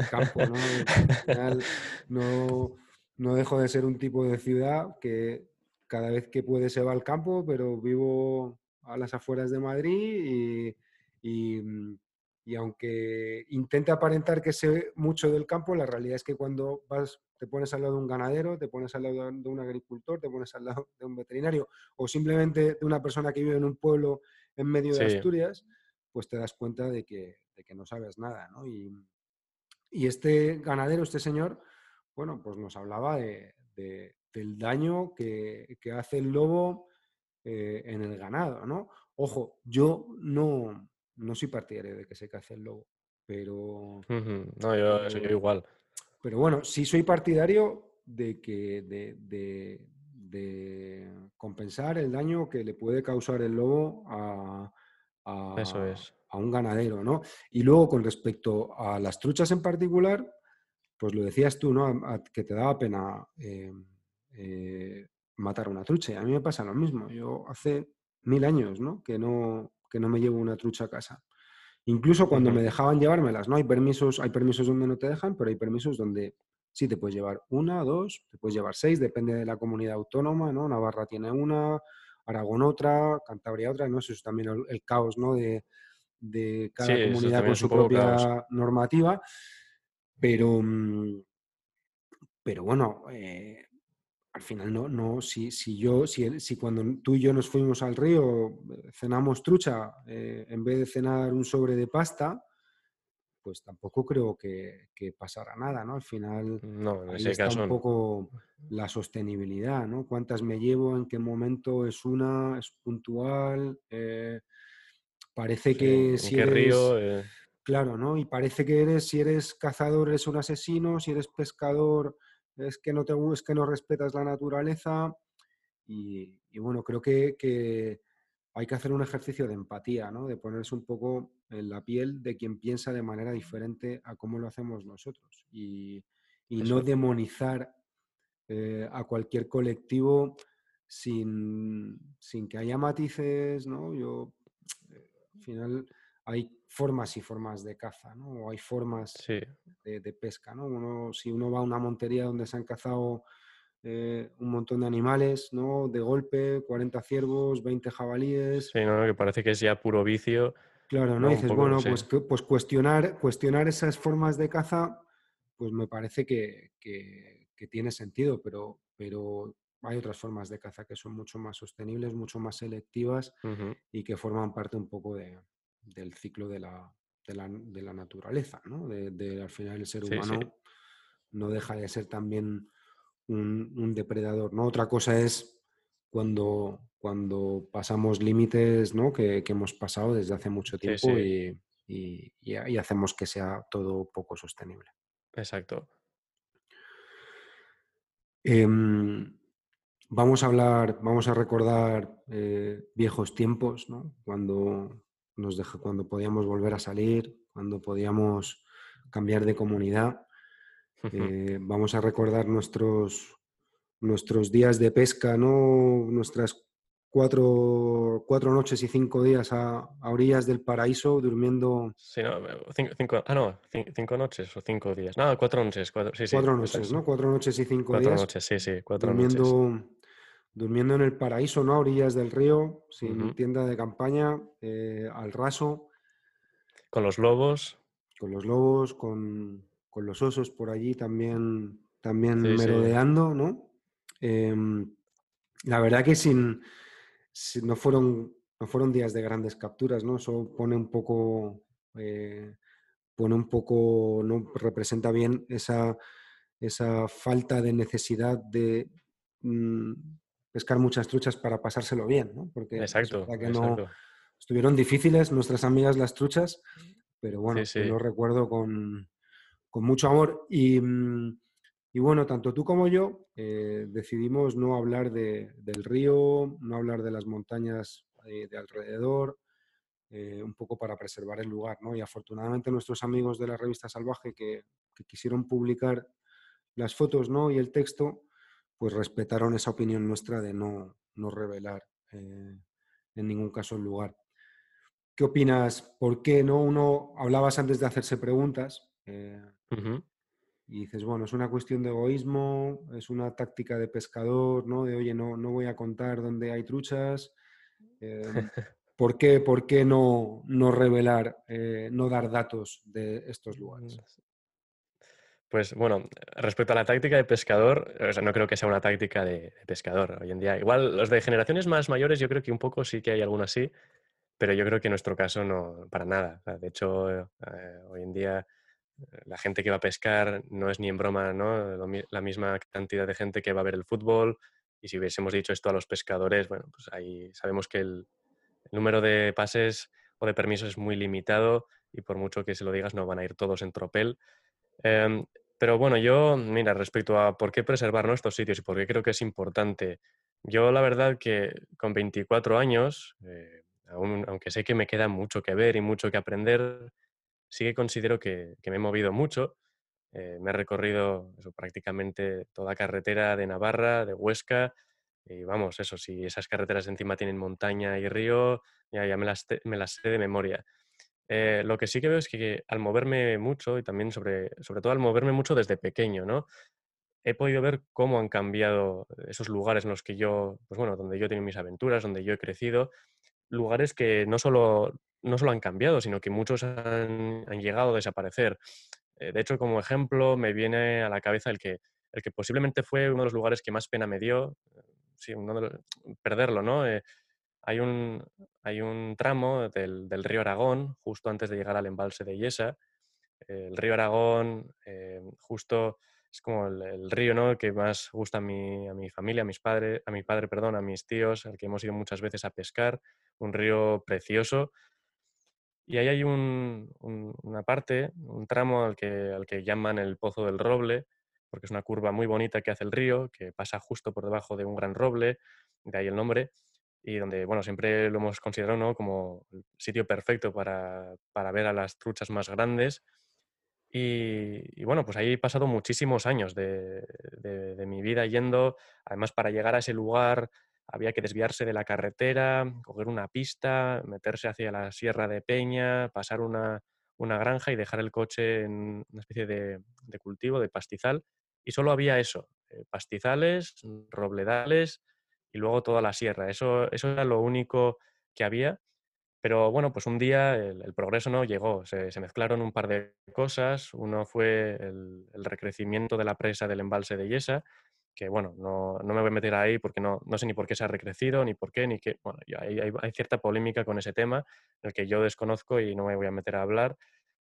campo, ¿no? no, no dejo de ser un tipo de ciudad que cada vez que puede se va al campo, pero vivo a las afueras de Madrid y, mm, y aunque intente aparentar que sé mucho del campo, la realidad es que cuando vas, te pones al lado de un ganadero, te pones al lado de un agricultor, te pones al lado de un veterinario o simplemente de una persona que vive en un pueblo en medio de Asturias, pues te das cuenta de que, no sabes nada. ¿no? Y, este ganadero, este señor, bueno, pues nos hablaba de, del daño que, hace el lobo eh, en el ganado. ¿no? Ojo, yo no, no soy partidario de que se cace el lobo, pero... No, yo, soy igual. Pero bueno, sí soy partidario de que de, compensar el daño que le puede causar el lobo a, Eso es. a un ganadero, ¿no? Y luego con respecto a las truchas en particular, pues lo decías tú, ¿no? que te daba pena eh, eh, matar una trucha. A mí me pasa lo mismo. Yo hace mil años, ¿no? Que no, que no me llevo una trucha a casa. Incluso cuando me dejaban llevármelas, ¿no? Hay permisos, hay permisos donde no te dejan, pero hay permisos donde sí te puedes llevar una, dos, te puedes llevar seis, depende de la comunidad autónoma, ¿no? Navarra tiene una, Aragón otra, Cantabria otra, ¿no? Eso es también el, caos, ¿no? De, cada comunidad con su propia normativa. Pero, mm, pero bueno, eh, al final no, no, si, si yo, si, si, cuando tú y yo nos fuimos al río eh, cenamos trucha eh, en vez de cenar un sobre de pasta, pues tampoco creo que, pasara nada, ¿no? Al final no, ahí está un poco la sostenibilidad, ¿no? ¿Cuántas me llevo? ¿En qué momento es una? ¿Es puntual? Eh, parece que si eres... río? Claro, ¿no? Y parece que eres, si eres cazador, eres un asesino, si eres pescador es que no te es que no respetas la naturaleza y, bueno, creo que, hay que hacer un ejercicio de empatía, ¿no? de ponerse un poco en la piel de quien piensa de manera diferente a cómo lo hacemos nosotros y, no demonizar eh, a cualquier colectivo sin, sin, que haya matices, ¿no? Yo, eh, al final, hay formas y formas de caza, ¿no? O hay formas de, pesca, ¿no? Uno, si uno va a una montería donde se han cazado eh, un montón de animales, ¿no? De golpe, 40 ciervos, 20 jabalíes. Sí, ¿no? Que parece que es ya puro vicio. Claro, ¿no? dices, bueno, pues, pues cuestionar, cuestionar esas formas de caza, pues me parece que, tiene sentido, pero, pero hay otras formas de caza que son mucho más sostenibles, mucho más selectivas y que forman parte un poco del ciclo de la, de la, naturaleza, ¿no? De, al final el ser humano no deja de ser también un, depredador, ¿no? Otra cosa es cuando, cuando pasamos límites ¿no? que, hemos pasado desde hace mucho tiempo Y, y, hacemos que sea todo poco sostenible. Exacto. Em, vamos a hablar, vamos a recordar eh, viejos tiempos, ¿no? Cuando, nos dejó, cuando podíamos volver a salir, cuando podíamos cambiar de comunidad. Eh, vamos a recordar nuestros, nuestros días de pesca, ¿no? nuestras cuatro, cuatro noches y cinco días a, orillas del paraíso durmiendo. Sí, no, cinco, ah, no, cinco noches o cinco días. No, cuatro noches. Cuatro, sí, cuatro noches, ¿no? Cuatro noches y cinco días. Cuatro noches, sí, sí, cuatro durmiendo, noches. Durmiendo en el paraíso, ¿no? A orillas del río, sin tienda de campaña, eh, al raso. Con los lobos. Con los lobos, con, con los osos por allí también, también merodeando, ¿no? Em, la verdad que sin, no, fueron, no fueron días de grandes capturas, ¿no? Eso pone un poco, eh, pone un poco, no representa bien esa, esa falta de necesidad de mm, pescar muchas truchas para pasárselo bien, ¿no? Porque exacto, que no estuvieron difíciles nuestras amigas las truchas, pero bueno, lo recuerdo con, con mucho amor. Y, mm, y, bueno, tanto tú como yo eh, decidimos no hablar de, del río, no hablar de las montañas eh, de alrededor, eh, un poco para preservar el lugar. ¿no? Y afortunadamente nuestros amigos de la revista Salvaje que, quisieron publicar las fotos ¿no? y el texto, pues respetaron esa opinión nuestra de no, no revelar en ningún caso el lugar. ¿Qué opinas? ¿Por qué no? Uno, hablabas antes de hacerse preguntas. Y dices, bueno, es una cuestión de egoísmo, es una táctica de pescador, ¿no? De, oye, no, no voy a contar dónde hay truchas. Em, ¿Por qué, por qué no, no revelar, eh, no dar datos de estos lugares? Pues bueno, respecto a la táctica de pescador, no creo que sea una táctica de, pescador hoy en día. Igual los de generaciones más mayores, yo creo que un poco sí que hay alguna así, pero yo creo que en nuestro caso no, para nada. De hecho, eh, hoy en día la gente que va a pescar no es ni en broma ¿no? la misma cantidad de gente que va a ver el fútbol. Y si hubiésemos dicho esto a los pescadores, bueno, pues ahí sabemos que el, número de pases o de permisos es muy limitado y por mucho que se lo digas no van a ir todos en tropel. Em, pero bueno, yo, mira, respecto a por qué preservar nuestros sitios y por qué creo que es importante, yo la verdad que con 24 años, eh, aunque sé que me queda mucho que ver y mucho que aprender, sí que considero que, me he movido mucho. Eh, me he recorrido prácticamente toda carretera de Navarra, de Huesca, y vamos, eso, si esas carreteras encima tienen montaña y río, ya, ya me, las me, las sé de memoria. Eh, lo que sí que veo es que, al moverme mucho, y también sobre, sobre todo al moverme mucho desde pequeño, ¿no? He podido ver cómo han cambiado esos lugares en los que yo, pues bueno, donde yo he tenido mis aventuras, donde yo he crecido, lugares que no solo no solo han cambiado, sino que muchos han, llegado a desaparecer. Eh, de hecho, como ejemplo, me viene a la cabeza el que, el que posiblemente fue uno de los lugares que más pena me dio, sí, perderlo, ¿no? Eh, hay, un, hay un tramo del, río Aragón, justo antes de llegar al embalse de Yesa. el río Aragón, eh, justo es como el, río ¿no? que más gusta a mi, a mi familia, a mis padres, a mi padre, perdón, a mis tíos, al que hemos ido muchas veces a pescar. Un río precioso y ahí hay una parte, un tramo al que, al que llaman el Pozo del Roble, porque es una curva muy bonita que hace el río, que pasa justo por debajo de un gran roble, de ahí el nombre, y donde, bueno, siempre lo hemos considerado como el sitio perfecto para, ver a las truchas más grandes. Y, bueno, pues ahí he pasado muchísimos años de, de, mi vida yendo, además para llegar a ese lugar había que desviarse de la carretera, coger una pista, meterse hacia la Sierra de Peña, pasar una, granja y dejar el coche en una especie de, cultivo, de pastizal. Y solo había eso, eh, pastizales, robledales y luego toda la sierra. Eso, eso era lo único que había. Pero bueno, pues un día el, progreso no llegó, se, mezclaron un par de cosas. Uno fue el, el, recrecimiento de la presa del embalse de Yesa, que bueno, no, no, me voy a meter ahí porque no, no sé ni por qué se ha recrecido, ni por qué, ni qué. Bueno, hay, hay, cierta polémica con ese tema, el que yo desconozco y no me voy a meter a hablar.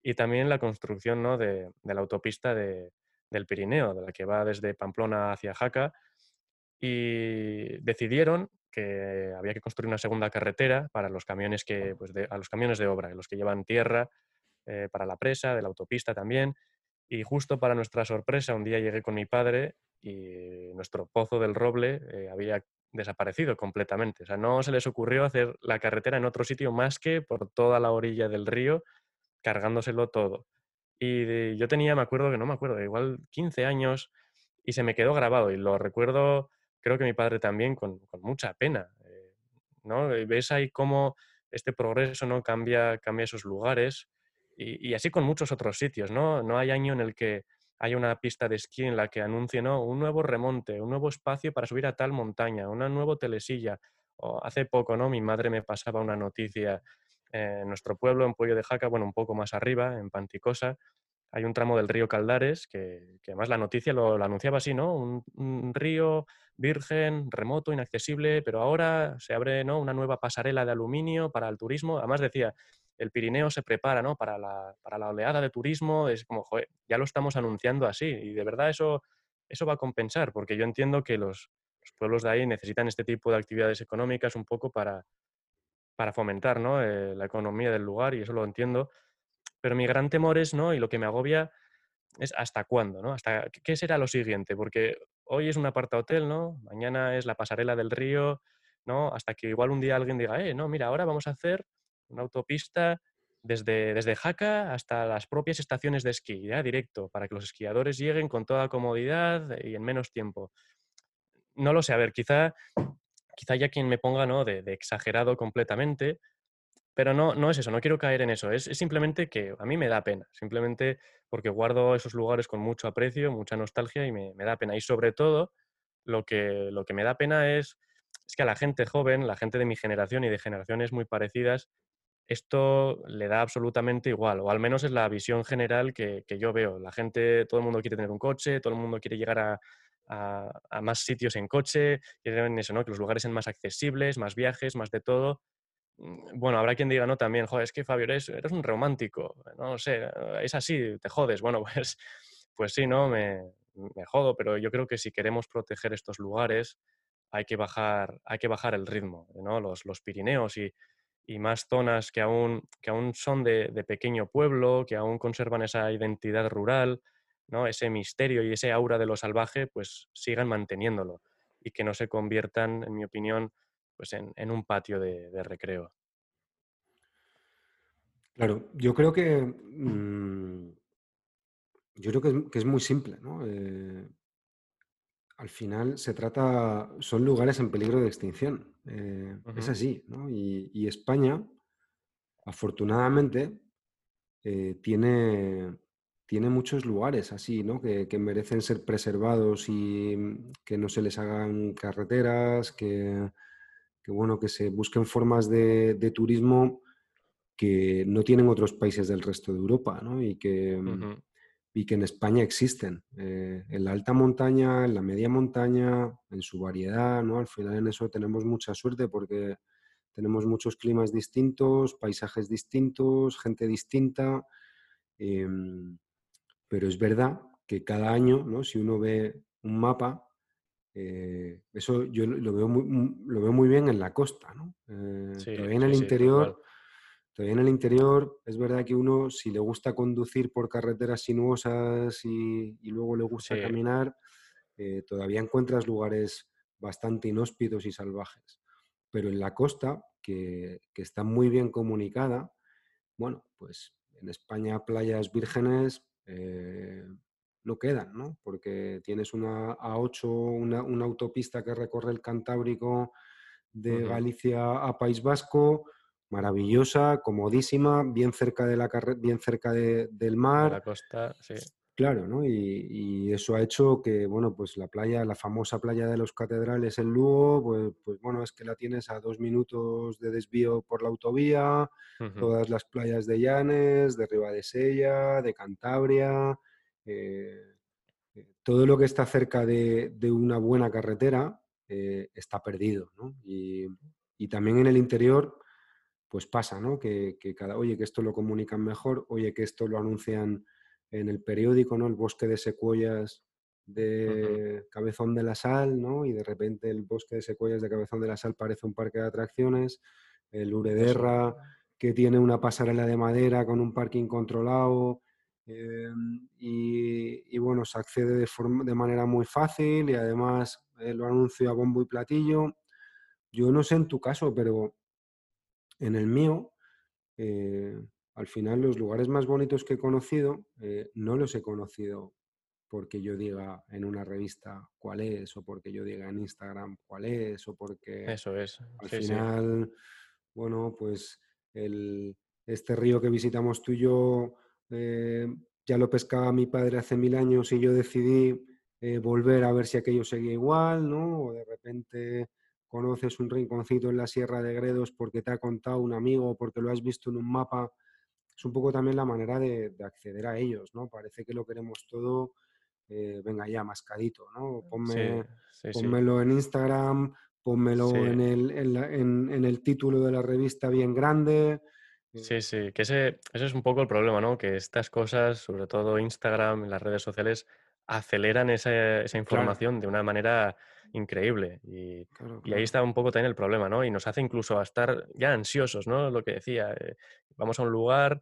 Y también la construcción ¿no? de, de, la autopista de, del Pirineo, de la que va desde Pamplona hacia Jaca. Y decidieron que había que construir una segunda carretera para los camiones que, pues a los camiones de obra, los que llevan tierra eh, para la presa, de la autopista también. Y justo para nuestra sorpresa, un día llegué con mi padre y nuestro pozo del roble eh, había desaparecido completamente. O sea, no se les ocurrió hacer la carretera en otro sitio más que por toda la orilla del río, cargándoselo todo. Y yo tenía, me acuerdo que no me acuerdo, igual 15 años y se me quedó grabado y lo recuerdo, creo que mi padre también, con, mucha pena. Eh, ¿no? Ves ahí cómo este progreso no cambia, cambia esos lugares y, así con muchos otros sitios. ¿no? no hay año en el que hay una pista de esquí en la que anuncie un nuevo remonte, un nuevo espacio para subir a tal montaña, una nueva telesilla. Hace poco, ¿no? Mi madre me pasaba una noticia en nuestro pueblo, en Pollo de Jaca, bueno, un poco más arriba, en Panticosa, hay un tramo del río Caldares que, además la noticia lo, anunciaba así, ¿no? Un, río virgen, remoto, inaccesible, pero ahora se abre ¿no? una nueva pasarela de aluminio para el turismo. Además decía, el Pirineo se prepara ¿no? para, la, oleada de turismo, es como, ya lo estamos anunciando así y de verdad eso, eso va a compensar, porque yo entiendo que los, pueblos de ahí necesitan este tipo de actividades económicas un poco para, para fomentar ¿no? Eh, la economía del lugar y eso lo entiendo, pero mi gran temor es, ¿no? y lo que me agobia es hasta cuándo, ¿no? Hasta, ¿Qué será lo siguiente? Porque hoy es un aparta hotel, ¿no? Mañana es la pasarela del río, ¿no? Hasta que igual un día alguien diga, eh, no, mira, ahora vamos a hacer una autopista desde, desde Jaca hasta las propias estaciones de esquí, ya directo, para que los esquiadores lleguen con toda comodidad y en menos tiempo. No lo sé, a ver, quizá, quizá ya quien me ponga ¿no? de, exagerado completamente, pero no, no es eso, no quiero caer en eso, es, simplemente que a mí me da pena, simplemente porque guardo esos lugares con mucho aprecio, mucha nostalgia y me, me da pena. Y sobre todo, lo que, lo que me da pena es, es que a la gente joven, la gente de mi generación y de generaciones muy parecidas, esto le da absolutamente igual, o al menos es la visión general que, yo veo. La gente, todo el mundo quiere tener un coche, todo el mundo quiere llegar a, más sitios en coche, quieren eso, ¿no? que los lugares sean más accesibles, más viajes, más de todo. Mm, bueno, habrá quien diga, no, también, joder, es que Fabio, eres, eres un romántico, no sé, es así, te jodes. Bueno, pues, pues sí, ¿no? Me, me jodo, pero yo creo que si queremos proteger estos lugares, hay que bajar, hay que bajar el ritmo, ¿no? Los, los Pirineos y, y más zonas que aún, que aún son de, pequeño pueblo, que aún conservan esa identidad rural, ¿no? ese misterio y ese aura de lo salvaje, pues sigan manteniéndolo y que no se conviertan, en mi opinión, pues en, un patio de, recreo. Claro, yo creo que mm, yo creo que es, muy simple, ¿no? Eh, al final se trata, son lugares en peligro de extinción. Eh, es así, ¿no? Y, España, afortunadamente, eh, tiene, tiene muchos lugares así, ¿no? Que, merecen ser preservados y que no se les hagan carreteras, que, bueno, que se busquen formas de, turismo que no tienen otros países del resto de Europa, ¿no? Y que, y que en España existen, eh, en la alta montaña, en la media montaña, en su variedad, ¿no? Al final en eso tenemos mucha suerte porque tenemos muchos climas distintos, paisajes distintos, gente distinta, em, pero es verdad que cada año, ¿no? Si uno ve un mapa, eh, eso yo lo veo, muy, lo veo muy bien en la costa, ¿no? Eh, en el interior Todavía en el interior es verdad que uno, si le gusta conducir por carreteras sinuosas y, luego le gusta caminar, eh, todavía encuentras lugares bastante inhóspitos y salvajes. Pero en la costa, que, está muy bien comunicada, bueno, pues en España playas vírgenes eh, no quedan, ¿no? Porque tienes una A8, una, una autopista que recorre el Cantábrico, de Galicia a País Vasco, maravillosa, comodísima, bien cerca, de la bien cerca del mar. De la costa, sí. Claro, ¿no? Y, eso ha hecho que, bueno, pues la playa, la famosa playa de los catedrales en Lugo, pues, pues bueno, es que la tienes a dos minutos de desvío por la autovía, todas las playas de Llanes, de Ribadesella, de Cantabria, eh, eh, todo lo que está cerca de, una buena carretera eh, está perdido, ¿no? Y, y, también en el interior, pues pasa, ¿no? Que, que cada, oye, que esto lo comunican mejor, oye, que esto lo anuncian en el periódico, ¿no? El bosque de secuoyas de Cabezón de la Sal, ¿no? Y de repente el bosque de secuoyas de Cabezón de la Sal parece un parque de atracciones. El Urederra, que tiene una pasarela de madera con un parking controlado. Em, y, bueno, se accede de, forma, de manera muy fácil y además eh, lo anuncio a bombo y platillo. Yo no sé en tu caso, pero en el mío, eh, al final los lugares más bonitos que he conocido eh, no los he conocido porque yo diga en una revista cuál es o porque yo diga en Instagram cuál es o porque eso es al final bueno pues el, este río que visitamos tú y yo eh, ya lo pescaba mi padre hace mil años y yo decidí eh, volver a ver si aquello seguía igual no o de repente conoces un rinconcito en la Sierra de Gredos porque te ha contado un amigo o porque lo has visto en un mapa es un poco también la manera de, acceder a ellos, ¿no? Parece que lo queremos todo, eh, venga ya, mascadito, ¿no? Ponme, pónmelo en Instagram, pónmelo en, el, en, el título de la revista bien grande. Sí, sí, que ese, es un poco el problema, ¿no? Que estas cosas, sobre todo Instagram, las redes sociales, aceleran esa, información de una manera increíble. Y, ahí está un poco también el problema, ¿no? Y nos hace incluso a estar ya ansiosos, ¿no? Lo que decía, eh, vamos a un lugar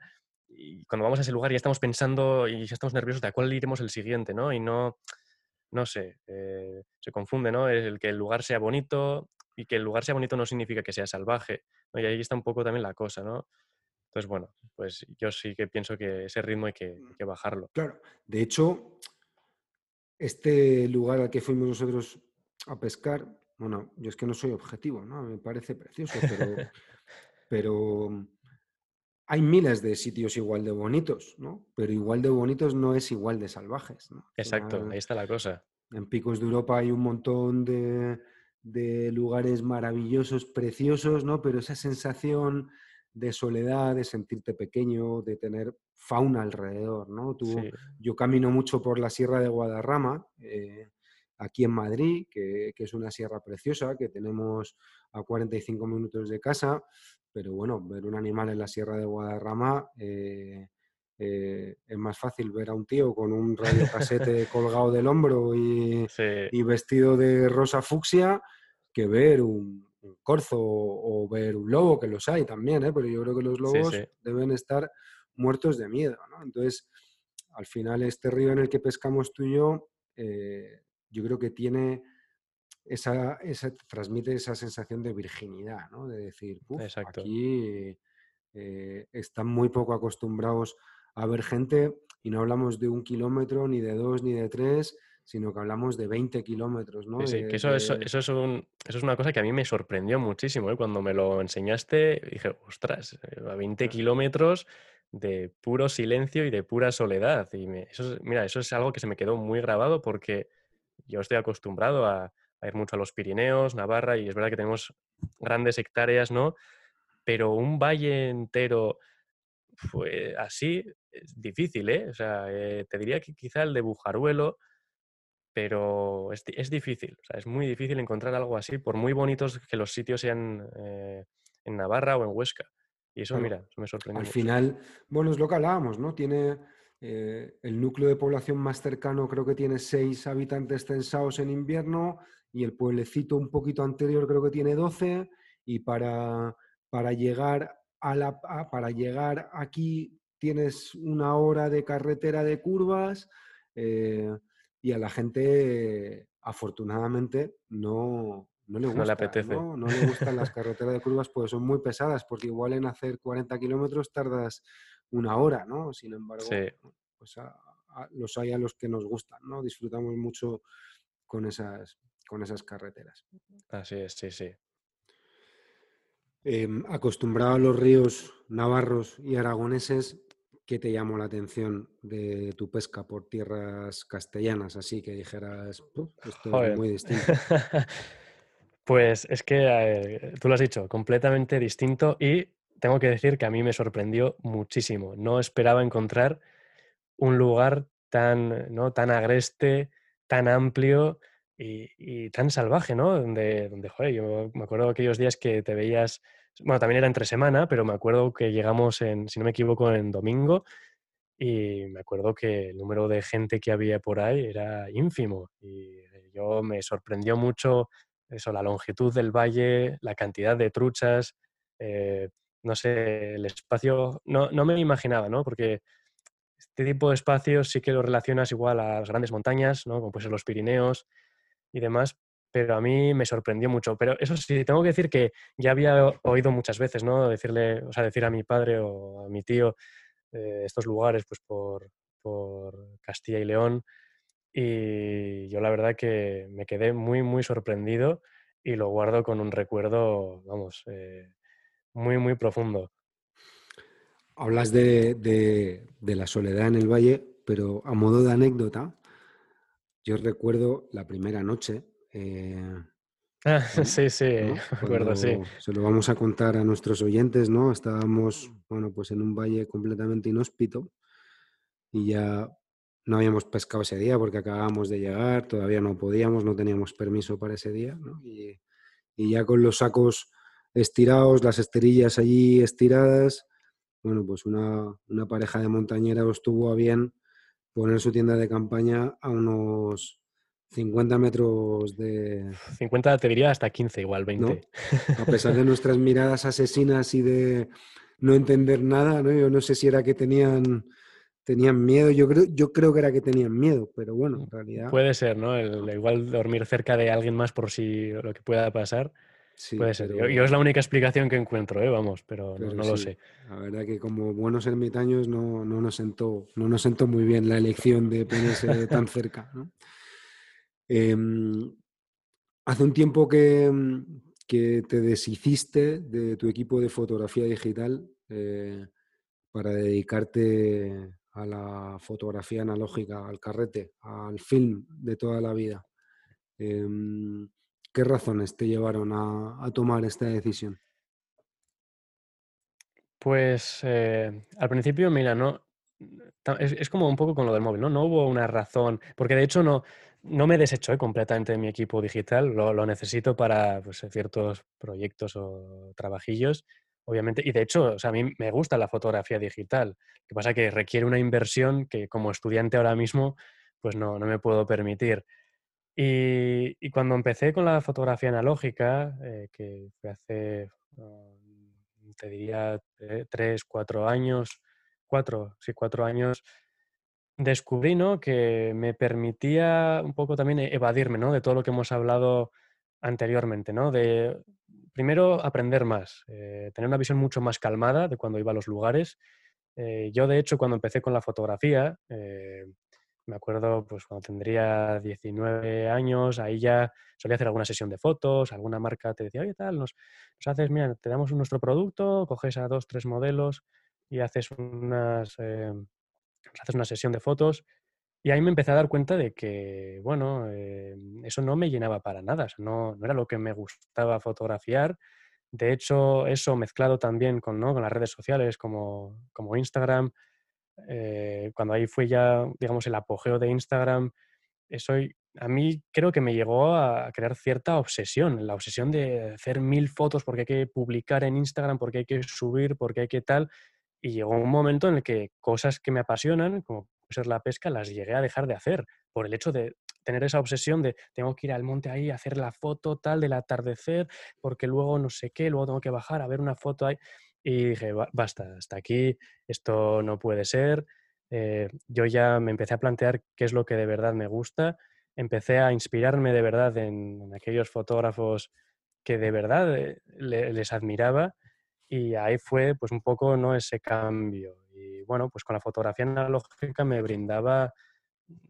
y cuando vamos a ese lugar ya estamos pensando y ya estamos nerviosos de a cuál iremos el siguiente, ¿no? Y no, no sé, eh, se confunde, ¿no? El que el lugar sea bonito y que el lugar sea bonito no significa que sea salvaje, Y ahí está un poco también la cosa, ¿no? Entonces, bueno, pues yo sí que pienso que ese ritmo hay que, hay que bajarlo. Claro, de hecho, este lugar al que fuimos nosotros a pescar, bueno, yo es que no soy objetivo, ¿no? Me parece precioso, pero, mm, hay miles de sitios igual de bonitos, ¿no? Pero igual de bonitos no es igual de salvajes, ¿no? Exacto, ahí está la cosa. En Picos de Europa hay un montón de, de lugares maravillosos, preciosos, ¿no? Pero esa sensación de soledad, de sentirte pequeño, de tener fauna alrededor, ¿no? Tú, Yo camino mucho por la Sierra de Guadarrama, eh, aquí en Madrid, que, es una sierra preciosa, que tenemos a 45 minutos de casa, pero bueno, ver un animal en la Sierra de Guadarrama eh, eh, es más fácil ver a un tío con un radiocasete colgado del hombro y, y vestido de rosa fucsia que ver un, un corzo o, ver un lobo, que los hay también, ¿eh? pero yo creo que los lobos deben estar muertos de miedo. ¿no? Entonces, al final, este río en el que pescamos tú y yo, eh, yo creo que tiene esa, esa, transmite esa sensación de virginidad, ¿no? de decir, aquí eh, están muy poco acostumbrados a ver gente y no hablamos de un kilómetro, ni de dos, ni de tres, sino que hablamos de 20 kilómetros, ¿no? Sí, que eso, eso, es eso, es una cosa que a mí me sorprendió muchísimo. ¿eh? Cuando me lo enseñaste, dije, ostras, eh, a 20 kilómetros de puro silencio y de pura soledad. Y eso, mira, eso es algo que se me quedó muy grabado porque yo estoy acostumbrado a, ir mucho a los Pirineos, Navarra, y es verdad que tenemos grandes hectáreas, ¿no? Pero un valle entero fue así es difícil, ¿eh? O sea, eh, te diría que quizá el de Bujaruelo, pero es, difícil, o sea, es muy difícil encontrar algo así, por muy bonitos que los sitios sean eh, en Navarra o en Huesca. Y eso, mira, eso me sorprende. Al final, bueno, es lo que hablábamos, ¿no? Tiene eh, el núcleo de población más cercano, creo que tiene seis habitantes censados en invierno, y el pueblecito un poquito anterior creo que tiene 12, y para, para, llegar, a la, para llegar aquí tienes una hora de carretera de curvas. Eh, y a la gente, afortunadamente, no, no le gusta. No le apetece. ¿no? le gustan las carreteras de curvas, pues son muy pesadas, porque igual en hacer 40 kilómetros tardas una hora, ¿no? Sin embargo, pues los hay a los que nos gustan, ¿no? Disfrutamos mucho con esas, con esas carreteras. Así es, sí, sí. Em, acostumbrado a los ríos navarros y aragoneses, ¿qué te llamó la atención de tu pesca por tierras castellanas? Así que dijeras, esto es muy distinto. pues es que eh, tú lo has dicho, completamente distinto y tengo que decir que a mí me sorprendió muchísimo. No esperaba encontrar un lugar tan, ¿no? tan agreste, tan amplio y, tan salvaje, ¿no? Donde, donde, joder, yo me acuerdo aquellos días que te veías, bueno, también era entre semana, pero me acuerdo que llegamos en, si no me equivoco, en domingo y me acuerdo que el número de gente que había por ahí era ínfimo y yo me sorprendió mucho eso, la longitud del valle, la cantidad de truchas, eh, no sé, el espacio, no, no me imaginaba, ¿no? Porque este tipo de espacios sí que lo relacionas igual a las grandes montañas, ¿no? Como pues los Pirineos y demás, pero a mí me sorprendió mucho. Pero eso sí, tengo que decir que ya había oído muchas veces, ¿no? Decirle, o sea, decir a mi padre o a mi tío eh, estos lugares, pues por, Castilla y León. Y yo la verdad que me quedé muy, muy sorprendido y lo guardo con un recuerdo, vamos, eh, muy, muy profundo. Hablas de, la soledad en el valle, pero a modo de anécdota, yo recuerdo la primera noche. Eh, ah, sí, sí, recuerdo, sí. Se lo vamos a contar a nuestros oyentes, ¿no? Estábamos, bueno, pues en un valle completamente inhóspito y ya no habíamos pescado ese día porque acabábamos de llegar, todavía no podíamos, no teníamos permiso para ese día, ¿no? y, y ya con los sacos estirados, las esterillas allí estiradas, bueno, pues una, pareja de montañeros tuvo a bien poner su tienda de campaña a unos 50 metros de... 50 te diría hasta 15, igual 20. A pesar de nuestras miradas asesinas y de no entender nada, ¿no? Yo no sé si era que tenían, tenían miedo, yo creo, yo creo que era que tenían miedo, pero bueno, en realidad... Puede ser, ¿no? igual dormir cerca de alguien más por si lo que pueda pasar. Puede ser. Yo, es la única explicación que encuentro, ¿eh? vamos, pero, no, lo sé. La verdad que como buenos ermitaños no, no, nos sentó, no nos sentó muy bien la elección de ponerse tan cerca. Em, hace un tiempo que, que, te deshiciste de tu equipo de fotografía digital eh, para dedicarte a la fotografía analógica, al carrete, al film de toda la vida. Em, ¿Qué razones te llevaron a, tomar esta decisión? Pues eh, al principio, mira, no, es, como un poco con lo del móvil, ¿no? No hubo una razón, porque de hecho no, no me desecho completamente de mi equipo digital, lo, necesito para pues, ciertos proyectos o trabajillos, obviamente, y de hecho, a mí me gusta la fotografía digital, lo que pasa que requiere una inversión que como estudiante ahora mismo, pues no, no me puedo permitir. Y, cuando empecé con la fotografía analógica, eh, que hace, mm, te diría, tres, cuatro años, cuatro, sí, cuatro años, descubrí ¿no? que me permitía un poco también evadirme ¿no? de todo lo que hemos hablado anteriormente, ¿no? de primero aprender más, eh, tener una visión mucho más calmada de cuando iba a los lugares. Eh, yo, de hecho, cuando empecé con la fotografía, me acuerdo, pues cuando tendría 19 años, ahí ya solía hacer alguna sesión de fotos, alguna marca te decía, oye, tal, nos, haces, mira, te damos nuestro producto, coges a dos, tres modelos y haces unas, eh, haces una sesión de fotos. Y ahí me empecé a dar cuenta de que, bueno, eh, eso no me llenaba para nada, no, no, era lo que me gustaba fotografiar. De hecho, eso mezclado también con, ¿no? con las redes sociales como, como Instagram, eh, cuando ahí fue ya, digamos, el apogeo de Instagram, eso a mí creo que me llegó a crear cierta obsesión, la obsesión de hacer mil fotos porque hay que publicar en Instagram, porque hay que subir, porque hay que tal. Y llegó un momento en el que cosas que me apasionan, como ser la pesca, las llegué a dejar de hacer por el hecho de tener esa obsesión de tengo que ir al monte ahí a hacer la foto tal del atardecer, porque luego no sé qué, luego tengo que bajar a ver una foto ahí. Y dije, basta, hasta aquí, esto no puede ser. Eh, yo ya me empecé a plantear qué es lo que de verdad me gusta, empecé a inspirarme de verdad en, aquellos fotógrafos que de verdad eh, les admiraba y ahí fue pues un poco no ese cambio. Y bueno, pues con la fotografía analógica me brindaba,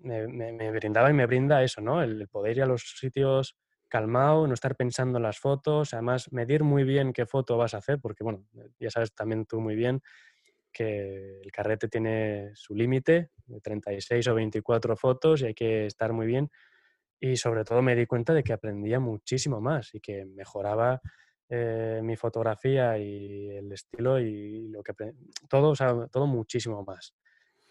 me, brindaba y me brinda eso, ¿no? El, poder ir a los sitios calmado, no estar pensando en las fotos, además medir muy bien qué foto vas a hacer, porque bueno, ya sabes también tú muy bien que el carrete tiene su límite de 36 o 24 fotos y hay que estar muy bien. Y sobre todo me di cuenta de que aprendía muchísimo más y que mejoraba eh, mi fotografía y el estilo y lo que todo, todo muchísimo más.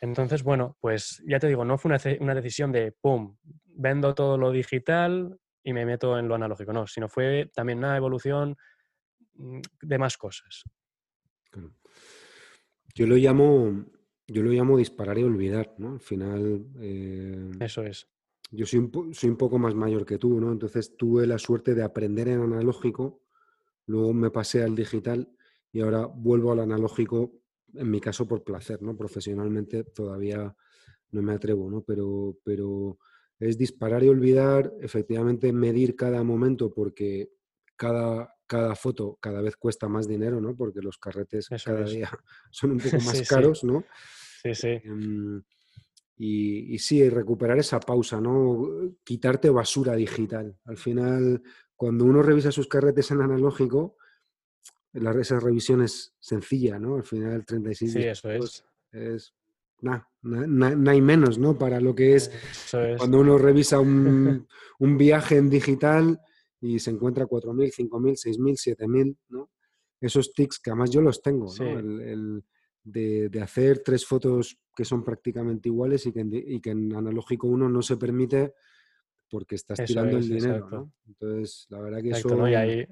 Entonces, bueno, pues ya te digo, no fue una, una, decisión de, ¡pum!, vendo todo lo digital y me meto en lo analógico, no, sino fue también una evolución mm, de más cosas. Yo lo llamo, yo lo llamo disparar y olvidar, ¿no? Al final... Eh, Eso es. Yo soy un, soy un poco más mayor que tú, ¿no? Entonces tuve la suerte de aprender en analógico, luego me pasé al digital y ahora vuelvo al analógico en mi caso por placer, ¿no? Profesionalmente todavía no me atrevo, ¿no? Pero, pero es disparar y olvidar, efectivamente medir cada momento porque cada, cada foto cada vez cuesta más dinero, ¿no? Porque los carretes cada día son un poco más caros, ¿no? Sí, sí. Em, y, y, sí, recuperar esa pausa, ¿no? Quitarte basura digital. Al final, cuando uno revisa sus carretes en analógico, la, esa revisión es sencilla, ¿no? Al final 36 sí, eso es. es nada, no hay menos, ¿no? Para lo que es, cuando uno revisa un, un, viaje en digital y se encuentra 4.000, 5.000, 6.000, 7.000, ¿no? Esos tics que además yo los tengo, ¿no? El, el de, de, hacer tres fotos que son prácticamente iguales y que, en, y que en analógico uno no se permite porque estás tirando el dinero, ¿no? Entonces, la verdad que eso... ¿no? Y ahí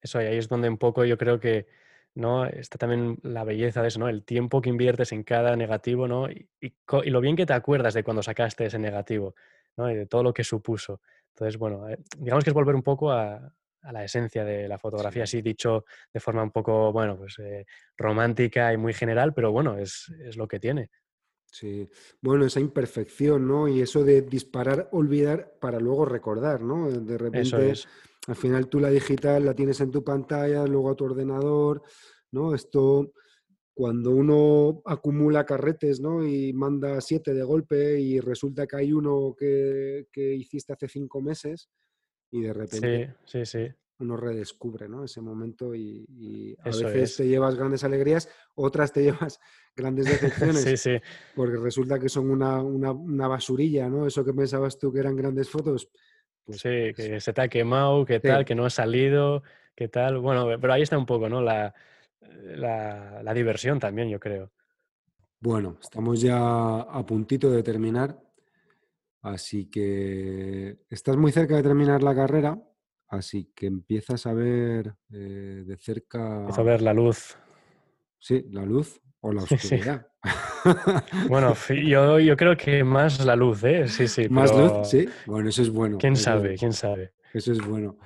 eso, y ahí es donde un poco yo creo que ¿no? está también la belleza de eso, ¿no? El tiempo que inviertes en cada negativo, ¿no? Y, y, lo bien que te acuerdas de cuando sacaste ese negativo, ¿no? Y de todo lo que supuso. Entonces, bueno, eh, digamos que es volver un poco a, a la esencia de la fotografía, así dicho de forma un poco, bueno, pues eh, romántica y muy general, pero bueno, es, es, lo que tiene. Sí, bueno, esa imperfección, ¿no? Y eso de disparar, olvidar para luego recordar, ¿no? De repente eso es. Al final tú la digital la tienes en tu pantalla, luego a tu ordenador, ¿no? Esto, cuando uno acumula carretes, ¿no? Y manda siete de golpe y resulta que hay uno que, hiciste hace cinco meses y de repente sí, sí, sí. Uno redescubre, ¿no? Ese momento y, a veces te llevas grandes alegrías, otras te llevas grandes decepciones. sí, sí. Porque resulta que son una, una, una basurilla, ¿no? Eso que pensabas tú que eran grandes fotos, pues sí, que se te ha quemado, que tal, que no ha salido, que tal. Bueno, pero ahí está un poco, ¿no? La, la, diversión también, yo creo. Bueno, estamos ya a puntito de terminar, así que estás muy cerca de terminar la carrera, así que empiezas a ver eh, de cerca... Empiezo a ver la luz. Sí, la luz o la oscuridad. bueno, yo, yo, creo que más la luz, ¿eh? Sí, sí. ¿Más luz? Sí. Bueno, eso es bueno. ¿Quién sabe? ¿Quién sabe? Eso es bueno.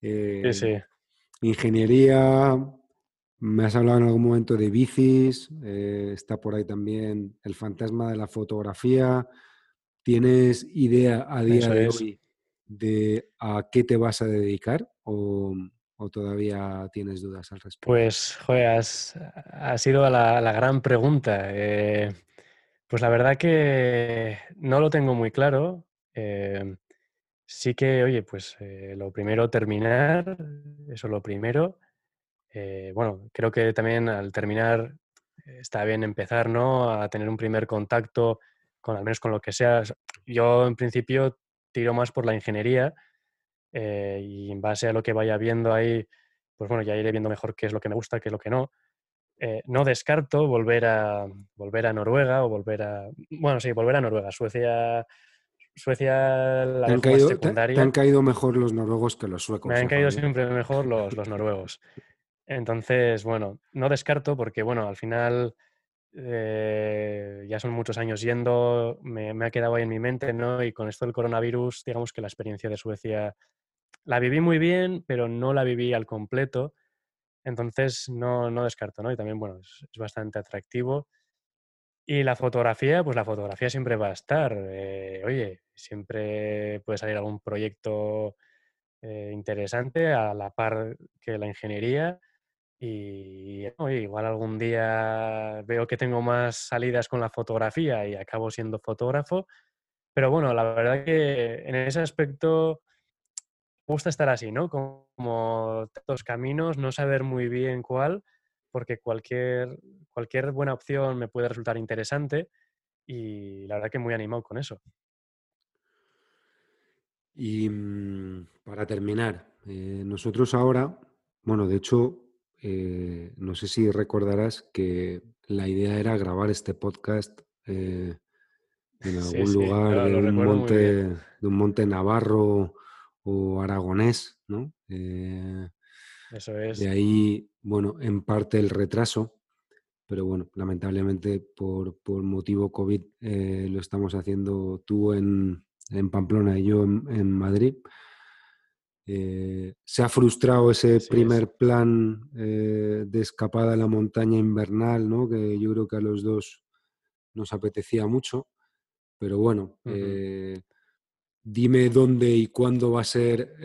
sí, sí. Eh, ingeniería, me has hablado en algún momento de bicis, eh, está por ahí también el fantasma de la fotografía. ¿Tienes idea a día de hoy de a qué te vas a dedicar? ¿O, ¿O todavía tienes dudas al respecto? Pues, joder, ha sido la, la, gran pregunta. Eh, pues la verdad que no lo tengo muy claro. Eh, sí que, oye, pues eh, lo primero terminar, eso lo primero. Bueno, creo que también al terminar está bien empezar, ¿no? A tener un primer contacto con al menos con lo que sea. Yo en principio tiro más por la ingeniería eh, y en base a lo que vaya viendo ahí, pues bueno, ya iré viendo mejor qué es lo que me gusta, qué es lo que no. Eh, no descarto volver a, volver a Noruega o volver a... Bueno, sí, volver a Noruega. Suecia... Suecia, la ¿Te han, caído, secundaria. Te, han caído mejor los noruegos que los suecos. Me han caído siempre mejor los, los noruegos. Entonces, bueno, no descarto porque, bueno, al final eh, ya son muchos años yendo, me, ha quedado ahí en mi mente, ¿no? Y con esto del coronavirus, digamos que la experiencia de Suecia la viví muy bien, pero no la viví al completo. Entonces, no, no descarto, ¿no? Y también, bueno, es, es, bastante atractivo. Y la fotografía, pues la fotografía siempre va a estar. Eh, oye, siempre puede salir algún proyecto eh, interesante a la par que la ingeniería. Y igual algún día veo que tengo más salidas con la fotografía y acabo siendo fotógrafo, Pero bueno, la verdad que en ese aspecto me gusta estar así, ¿no? Como tantos caminos, no saber muy bien cuál, porque cualquier, cualquier buena opción me puede resultar interesante y la verdad que muy animado con eso. Y mm, para terminar, eh, nosotros ahora, bueno, de hecho, eh, no sé si recordarás que la idea era grabar este podcast eh, en algún sí, lugar de un monte, de un monte navarro o aragonés, ¿no? Eso de es. ahí, bueno, en parte el retraso, pero bueno, lamentablemente por, por motivo COVID lo estamos haciendo tú en, en Pamplona y yo en, en Madrid. Eh, se ha frustrado ese es. primer plan eh, de escapada a la montaña invernal, ¿no? que yo creo que a los dos nos apetecía mucho. Pero bueno, eh, dime dónde y cuándo va a ser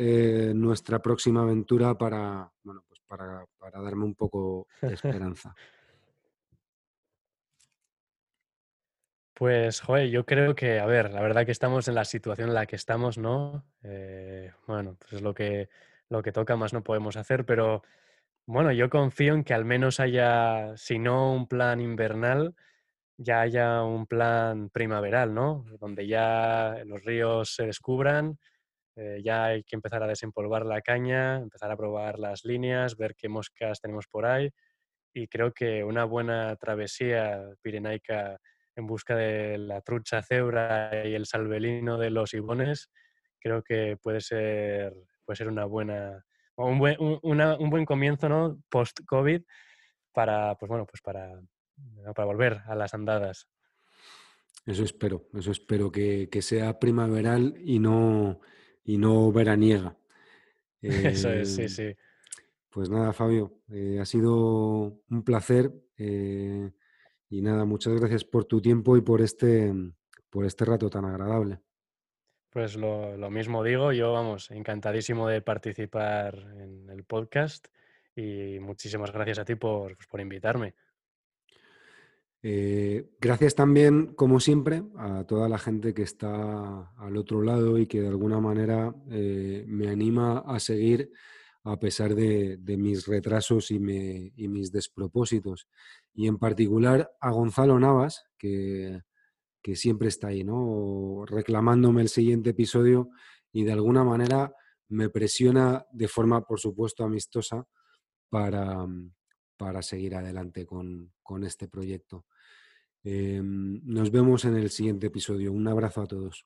nuestra próxima aventura para, bueno, pues para, para darme un poco de esperanza. Pues, joder, yo creo que, a ver, la verdad que estamos en la situación en la que estamos, ¿no? Eh, bueno, pues es lo que, lo que toca, más no podemos hacer, pero bueno, yo confío en que al menos haya, si no un plan invernal, ya haya un plan primaveral, ¿no? Donde ya los ríos se descubran, eh, ya hay que empezar a desempolvar la caña, empezar a probar las líneas, ver qué moscas tenemos por ahí y creo que una buena travesía pirenaica en busca de la trucha cebra y el salvelino de los ibones, creo que puede ser, puede ser una buena, un buen, un, una- un buen comienzo, ¿no? Post-COVID para, pues bueno, pues para, para volver a las andadas. Eso espero, eso espero que, que sea primaveral y no, y no veraniega. Eso es, Eh, sí, sí. pues nada, Fabio, eh, ha sido un placer eh, y nada, muchas gracias por tu tiempo y por este, por este rato tan agradable. Pues lo, lo mismo digo, yo vamos, encantadísimo de participar en el podcast y muchísimas gracias a ti por, pues, por invitarme. Eh, gracias también, como siempre, a toda la gente que está al otro lado y que de alguna manera eh, me anima a seguir a pesar de, mis retrasos y, mis despropósitos. Y en particular a Gonzalo Navas, que, que siempre está ahí, ¿no? Reclamándome el siguiente episodio y de alguna manera me presiona de forma, por supuesto, amistosa para, para seguir adelante con, con este proyecto. Eh, nos vemos en el siguiente episodio. Un abrazo a todos.